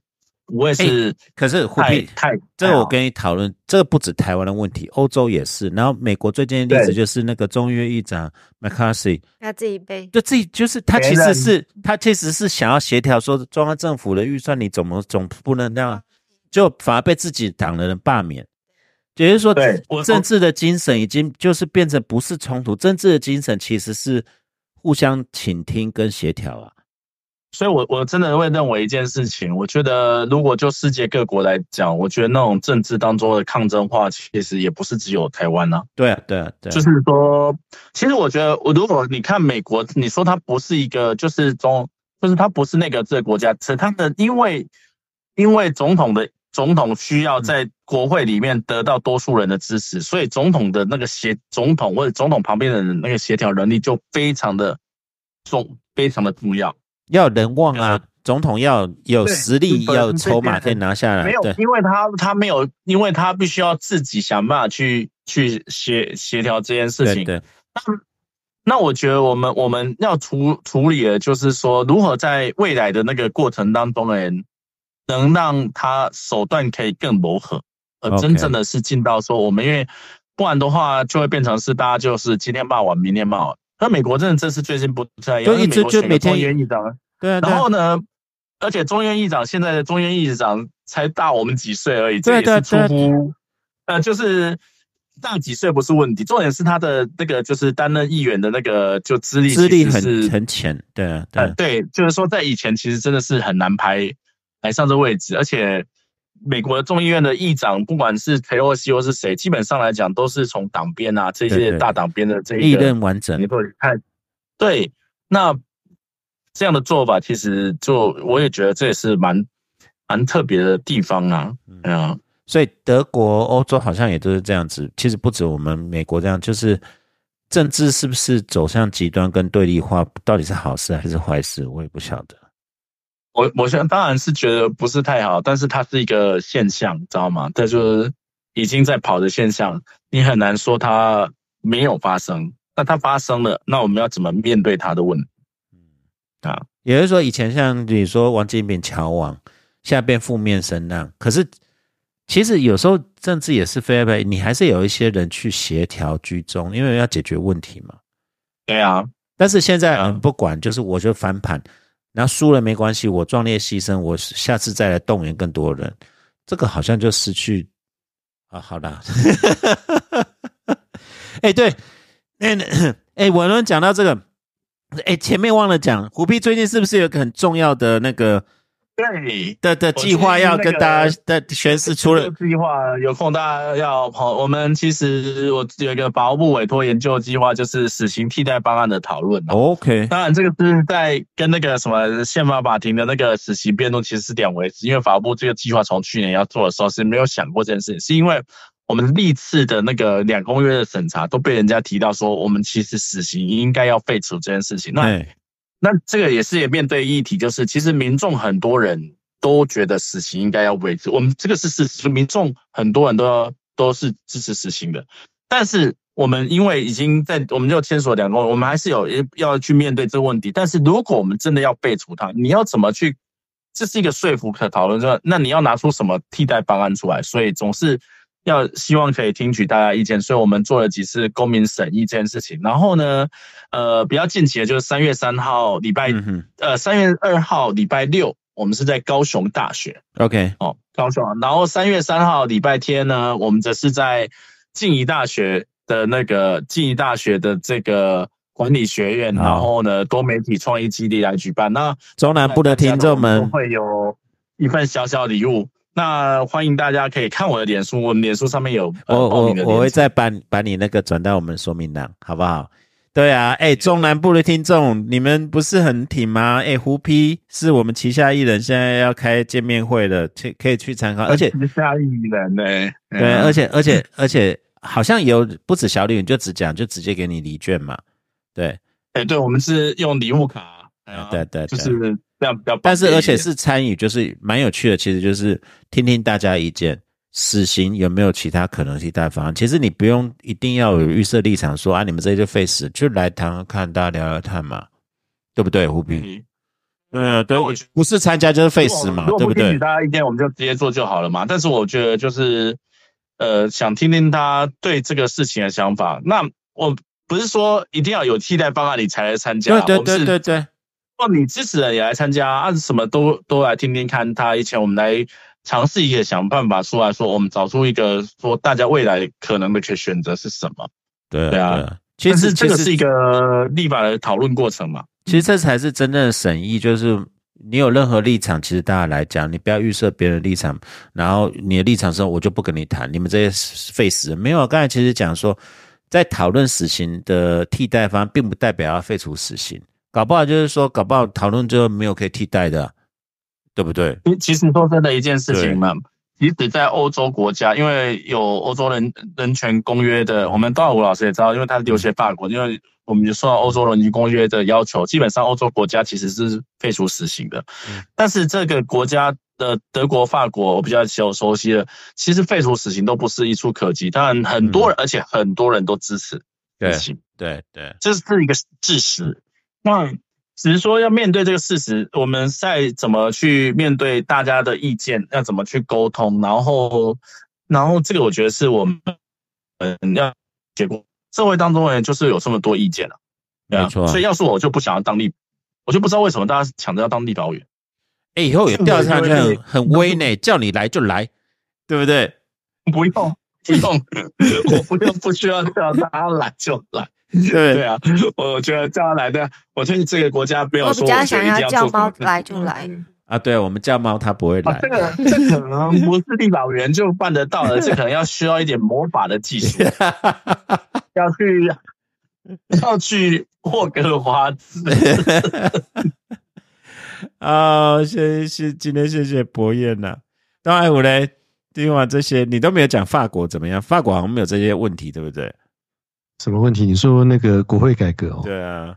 不会是可是胡太平，太这个我跟你讨论，这个不止台湾的问题，欧洲也是。然后美国最近的例子就是那个众议院议长 McCarthy，他自己被就自己就是他其实是他其实是想要协调说中央政府的预算你怎么总不能那样，就反而被自己党的人罢免。也就是说，政治的精神已经就是变成不是冲突，政治的精神其实是互相倾听跟协调啊。所以我，我真的会认为一件事情，我觉得如果就世界各国来讲，我觉得那种政治当中的抗争化，其实也不是只有台湾呐、对啊，对啊，对啊，就是说，其实我觉得，我如果你看美国，你说它不是一个，就是中，就是它不是那个这个国家，是它的，因为因为总统的总统需要在国会里面得到多数人的支持，所以总统的那个协总统或者总统旁边的人那个协调能力就非常的重，非常的重要。要人望啊呃，总统要有实力，要有筹码可以拿下来。没有，，因为他他没有，因为他必须要自己想办法去去协协调这件事情。对对，那我觉得我们我们要处处理的就是说，如何在未来的那个过程当中呢，能让他手段可以更磨合，而真正的是进到说我们，因为不然的话就会变成是大家就是今天骂完，明天骂完。那美国真的这次最近不太一样，就一直就每天众议院议长，对啊，对啊然后呢，而且中院议长现在的中院议长才大我们几岁而已，这也是出乎呃，就是大几岁不是问题，重点是他的那个就是担任议员的那个就资历资历很很浅，对啊，对呃啊，对，就是说在以前其实真的是很难排来上这位置，而且美国众议院的议长，不管是佩洛西或是谁，基本上来讲都是从党边啊这些大党边的这历一个任完整你，会看，对，那这样的做法其实就我也觉得这也是蛮蛮特别的地方啊，嗯所以德国、欧洲好像也都是这样子。其实不止我们美国这样，就是政治是不是走向极端跟对立化，到底是好事还是坏事，我也不晓得。我我现在当然是觉得不是太好，但是它是一个现象，知道吗？它就是已经在跑的现象，你很难说它没有发生。那它发生了，那我们要怎么面对它的问题？啊，也就是说，以前像你说王金平桥王，现在变负面声浪，可是其实有时候政治也是非非，你还是有一些人去协调居中，因为要解决问题嘛。对啊，但是现在嗯嗯不管，就是我就翻盘，然后输了没关系，我壮烈牺牲，我下次再来动员更多人，这个好像就失去啊，好啦，(laughs) 哎、对，那 (coughs) 哎，文伦讲到这个，哎，前面忘了讲，虎皮最近是不是有个很重要的那个对。的的计划要跟大家的宣示出了这？个计划有空大家要跑。我们其实我有一个法务部委托研究计划，就是死刑替代方案的讨论、啊。OK，当然，这个是在跟那个什么宪法法庭的那个死刑辩论其实是两回事。因为法务部这个计划从去年要做的时候是没有想过这件事情，是因为我们历次的那个两公约的审查都被人家提到说，我们其实死刑应该要废除这件事情。那哎，那这个也是也面对议题，就是其实民众很多人都觉得死刑应该要维持，我们这个是事实，民众很多人都要都是支持死刑的，但是我们因为已经在我们就签署两公，我们还是有要去面对这个问题。但是如果我们真的要废除它，你要怎么去？这是一个说服可讨论，说那你要拿出什么替代方案出来？所以总是要希望可以听取大家意见，所以我们做了几次公民审议这件事情。然后呢，呃，比较近期的就是三月三号礼拜，嗯呃，三月二号礼拜六，我们是在高雄大学，OK，哦，高雄。然后三月三号礼拜天呢，我们则是在静宜大学的那个静宜大学的这个管理学院，然后呢多媒体创意基地来举办。那中南部的听众都们，会有一份小小礼物。那欢迎大家可以看我的脸书，我们脸书上面有、呃、我我我会再把把你那个转到我们说明栏，好不好？对啊，哎，中南部的听众，你们不是很挺吗？哎，胡批是我们旗下艺人，现在要开见面会了，去可以去参考，而且旗下艺人呢、对，而且而且而且好像有不止小李，你就只讲就直接给你礼券嘛，对，哎、对，我们是用礼物卡，对对。就是这样比较。但是而且是参与，就是蛮有趣的，其实就是听听大家意见。死刑有没有其他可能替代方案？其实你不用一定要有预设立场说啊，你们这些就废死，就来谈谈看，大家聊聊看嘛，对不对？胡斌？嗯对啊，对我，不是参加就是废死嘛，对不对？大家意见，我们就直接做就好了嘛。但是我觉得就是，呃，想听听他对这个事情的想法。那我不是说一定要有替代方案你才来参加，对对对对，哦，你支持人也来参加啊，什么都都来听听看他以前我们来尝试一个想办法出来说，我们找出一个说大家未来可能的可选择是什么。对对啊啊。其实这个是一个立法的讨论过程嘛。其实这才是真正的审议，就是你有任何立场，其实大家来讲，你不要预设别人的立场，然后你的立场说我就不跟你谈，你们这些废死人没有。刚才其实讲说，在讨论死刑的替代方案，并不代表要废除死刑，搞不好就是说，搞不好讨论之后没有可以替代的啊，对不对？其其实说真的一件事情嘛，即使在欧洲国家，因为有欧洲人人权公约的，我们道尔武老师也知道，因为他留学法国，因为我们就受到欧洲人权公约的要求，基本上欧洲国家其实是废除死刑的。但是这个国家的德国、法国，我比较熟熟悉的，其实废除死刑都不是一触可及，当然很多人，而且很多人都支持对死刑。对对，这是一个事实。那只是说要面对这个事实，我们再怎么去面对大家的意见，要怎么去沟通，然后，然后这个我觉得是我们嗯要结果社会当中人就是有这么多意见了，没错所以要是我就不想要当立，我就不知道为什么大家抢着要当立法委员。哎，以后有调查就对对很很威呢，叫你来就来，对不对？不用，不用，(laughs) 我不用，不需要叫他来就来。(laughs) 对对啊，我觉得叫他来的，我觉得这个国家没有我说比较想要叫猫来就来。啊，对，我们叫猫它不会啊，来这，个这可能不是立法委员就办得到的，这可能要需要一点魔法的技术，(laughs) 要去要去霍格华兹。(laughs) 啊，谢谢今天谢谢博彦呐。当然我嘞，听完这些，你都没有讲法国怎么样？法国好像没有这些问题，对不对？什么问题？你说那个国会改革哦？对啊，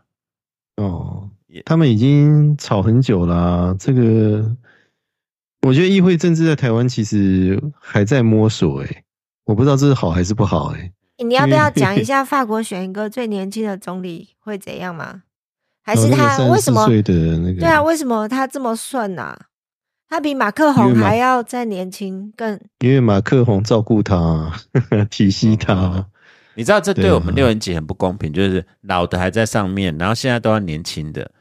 哦，他们已经吵很久啦、这个，我觉得议会政治在台湾其实还在摸索、欸，我不知道这是好还是不好、欸，你要不要讲一下法国选一个最年轻的总理会怎样吗？还是他为什么？34岁的那个，对啊，为什么他这么顺呐、他比马克宏还要再年轻，更因为马克宏照顾他，(laughs) 体恤他哦，你知道这对我们六年级很不公平，就是老的还在上面，然后现在都要年轻的，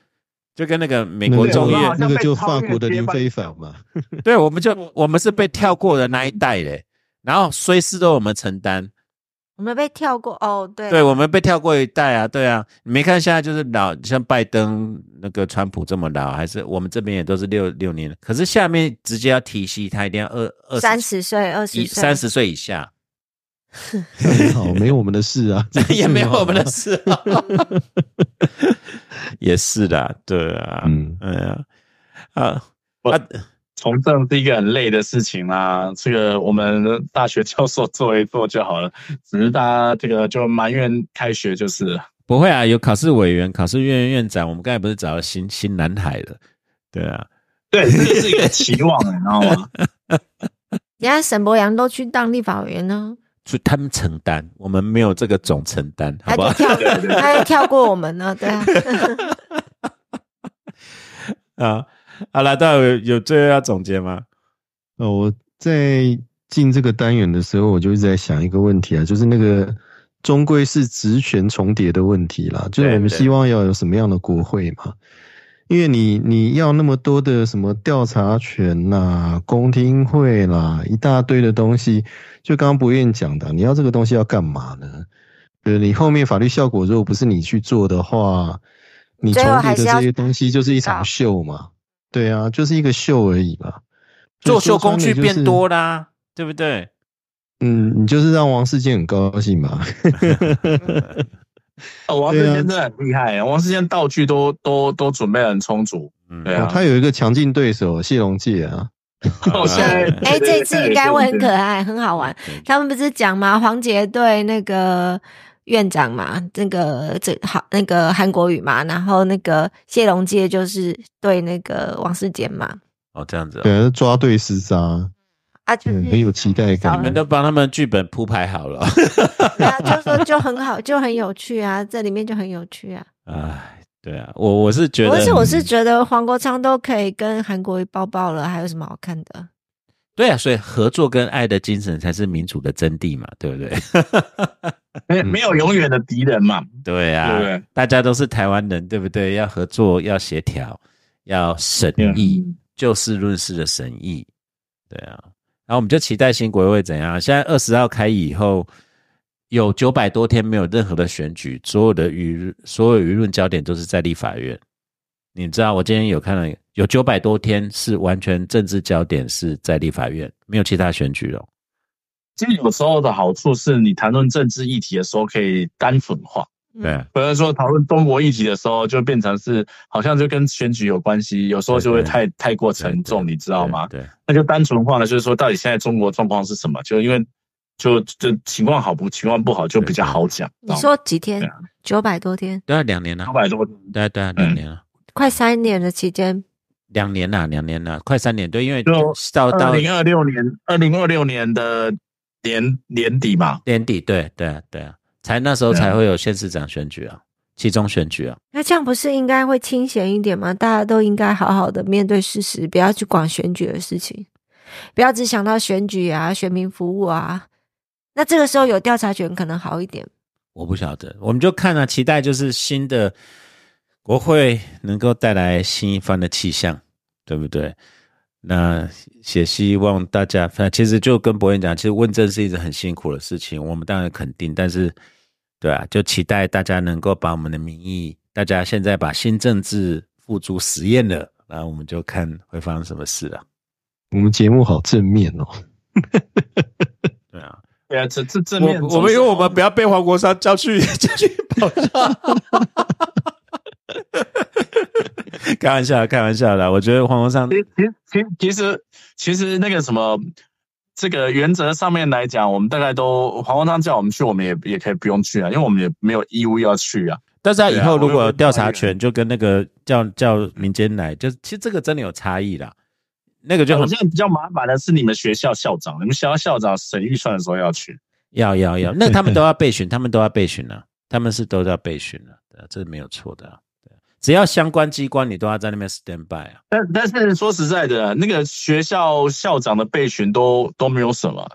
就跟那个美国那个众议院那个就法国的林非凡嘛，(laughs) 对，我们就我们是被跳过的那一代嘞，然后衰事都我们承担，我们被跳过哦。对，对我们被跳过一代啊，对啊，你没看现在就是老，像拜登那个川普这么老，还是我们这边也都是六六年，可是下面直接要提息，他一定要二二三十岁、二十岁、三十岁以下，很 (laughs) 好，没有我们的事啊，(laughs) 这也没有我们的事、啊，(laughs) 也是的，对啊，嗯。嗯哎呀，啊我啊，从政是一个很累的事情啦，这个我们大学教授做一做就好了，只是大家这个就埋怨开学就是。了。不会啊，有考试委员、考试院院长，我们刚才不是找了新新南海的，对啊，对，这个是一个期望，你知道吗？人家沈博阳都去当立法委员呢，所以他们承担，我们没有这个总承担，好不好？(laughs) 他就跳，跳过我们呢，对啊。(laughs) 啊，好了，大家有有最后要总结吗？呃，我在进这个单元的时候，我就一直在想一个问题啊，就是那个终归是职权重叠的问题啦，就是我们希望要有什么样的国会嘛？因为你你要那么多的什么调查权啦、公听会啦，一大堆的东西，就刚刚不愿讲的，你要这个东西要干嘛呢？呃，你后面法律效果如果不是你去做的话，你重叠的这些东西就是一搞场秀嘛。对啊，就是一个秀而已嘛。作秀工具变多啦，对不对？嗯，你就是让王世坚很高兴嘛。(laughs) (laughs) 哦王世坚真的很厉害，王世坚道具都都都准备得很充足。嗯，对啊他有一个强劲对手谢龙介啊，我 (laughs) 现在哎、这次应该会很可爱。很好玩。他们不是讲吗？黄杰对那个院长嘛，那个这好那个韩国语嘛，然后那个谢龙介就是对那个王世坚嘛，哦，这样子、哦，对啊，抓对厮杀，啊，就是嗯很有期待感你们都帮他们剧本铺排好了。对啊，就说就很好，就很有趣啊，这里面就很有趣啊。哎，对啊，我我是觉得，而且我是觉得黄国昌都可以跟韩国瑜抱抱了，还有什么好看的？对啊，所以合作跟爱的精神才是民主的真谛嘛，对不对？没 (laughs) 没有永远的敌人嘛，对啊，对对大家都是台湾人，对不对？要合作，要协调，要审议，就事论事的审议，对啊。然后我们就期待新国会怎样？现在二十号开以后，有九百多天没有任何的选举，所有的舆所有舆论焦点都是在立法院。你知道，我今天有看到有九百多天是完全政治焦点是在立法院，没有其他选举了。其实有时候的好处是你谈论政治议题的时候可以单纯化，对，不是说讨论中国议题的时候，就变成是好像就跟选举有关系，有时候就会太太过沉重，你知道吗？对，那就单纯化了，就是说到底现在中国状况是什么？就因为就就情况好不情况不好就比较好讲。你说几天？九百多天，对啊，两年了。九，百多天，对啊对啊，两年了，快三年的期间，两年了，两年了，快三年，对，因为就到到二零二六年二零二六年的年年底嘛，年底，对对啊对啊，才那时候才会有县市长选举啊，其中选举啊，那这样不是应该会清闲一点吗？大家都应该好好的面对事实，不要去管选举的事情，不要只想到选举啊、选民服务啊。那这个时候有调查权可能好一点。我不晓得，我们就看啊，期待就是新的国会能够带来新一番的气象，对不对？那也希望大家，反正其实就跟博彦讲，其实问政是一直很辛苦的事情，我们当然肯定，但是对啊，就期待大家能够把我们的民意，大家现在把新政治付诸实验了，然后我们就看会发生什么事啊。我们节目好正面哦。(laughs) 对啊，对啊，这这正面我我们因为我们不要被黄国昌叫去叫去跑票。(laughs) (laughs) 开玩笑，开玩笑的。我觉得黄国昌其实其实其实其实那个什么，这个原则上面来讲，我们大概都黄国昌叫我们去，我们也也可以不用去啊，因为我们也没有义务要去啊。但是他以后如果有调查权，就跟那个叫叫民间来，就是其实这个真的有差异啦。那个就好像比较麻烦的是你们学校校长，你们学校校长审预算的时候要去。要要要，那他们都要备询，他们都要备询啊，他们是都要备询的，对啊，这没有错的啊。只要相关机关，你都要在那边 stand by 啊。但但是说实在的，那个学校校长的备询都都没有什么，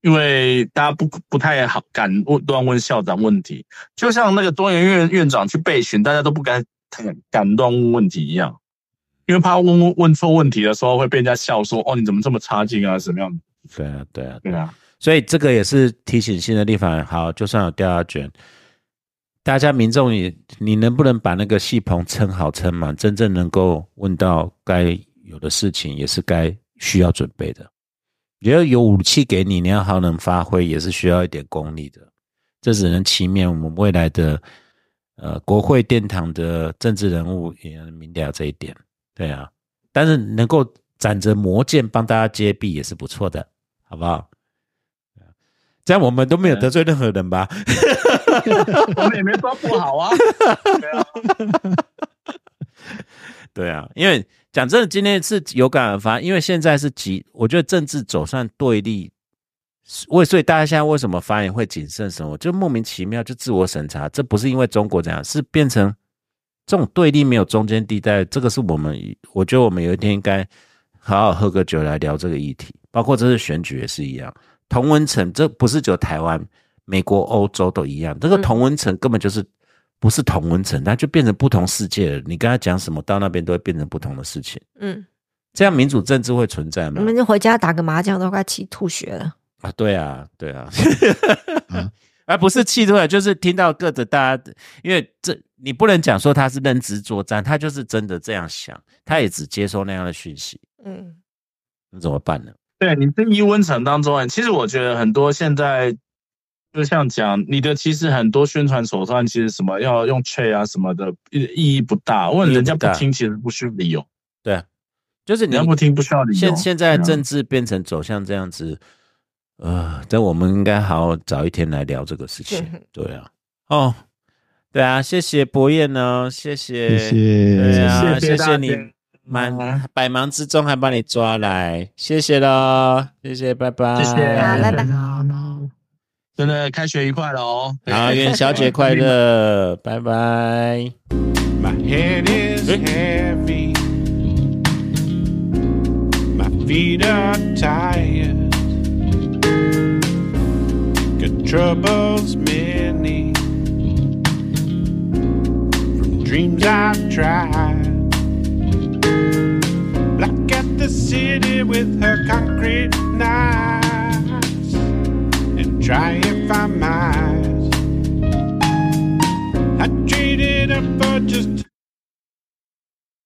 因为大家不不太好敢问乱问校长问题，就像那个多元院院长去备询，大家都不敢敢敢乱问问题一样，因为怕问问问错问题的时候会被人家笑说哦你怎么这么差劲啊什么样？对啊，对啊，对啊，所以这个也是提醒新的立法人，好，就算有调查权，大家民众也，你能不能把那个戏棚撑好撑满，真正能够问到该有的事情，也是该需要准备的。你要有武器给你，你要好能发挥，也是需要一点功力的。这只能祈勉我们未来的呃国会殿堂的政治人物也能明了这一点。对啊，但是能够攒着魔剑帮大家揭弊也是不错的，好不好？这样我们都没有得罪任何人吧？(laughs) 我们也没说不好啊。对啊，对啊，因为讲真的，今天是有感而发，因为现在是极，我觉得政治走上对立，为所以大家现在为什么发言会谨慎什么，就莫名其妙就自我审查，这不是因为中国这样，是变成这种对立没有中间地带，这个是我们，我觉得我们有一天应该好好喝个酒来聊这个议题，包括这次选举也是一样，同温层这不是只有台湾、美国、欧洲都一样，这个嗯同温层根本就是。不是同温层，它就变成不同世界了。你跟他讲什么，到那边都会变成不同的事情。嗯，这样民主政治会存在吗你？们就回家打个麻将都快气吐血了。啊，对啊，对啊，(laughs) 嗯而不是气出来，就是听到各的大家，因为这你不能讲说他是认知作战，他就是真的这样想，他也只接收那样的讯息，嗯，那怎么办呢？对你这一温层当中啊，其实我觉得很多现在就像讲你的，其实很多宣传手段，其实什么要用 c 啊什么的，意意义不大。问人家不听，其实不需要理由。对啊，就是你人家不听不需要理由。现现在政治变成走向这样子，呃，但我们应该好好找一天来聊这个事情嗯。对啊，哦，对啊，谢谢博彦呢，谢谢，谢谢，对啊，谢谢大家谢你满百忙之中还把你抓来，谢谢喽，谢谢，拜拜，谢谢好，拜拜。真的开学愉快了哦。好，元宵节快乐，拜拜。My head is heavy. My feet are tired. Got troubles many. From dreams I've tried. Look at the city with her concrete knives and try if I might. I traded up for just.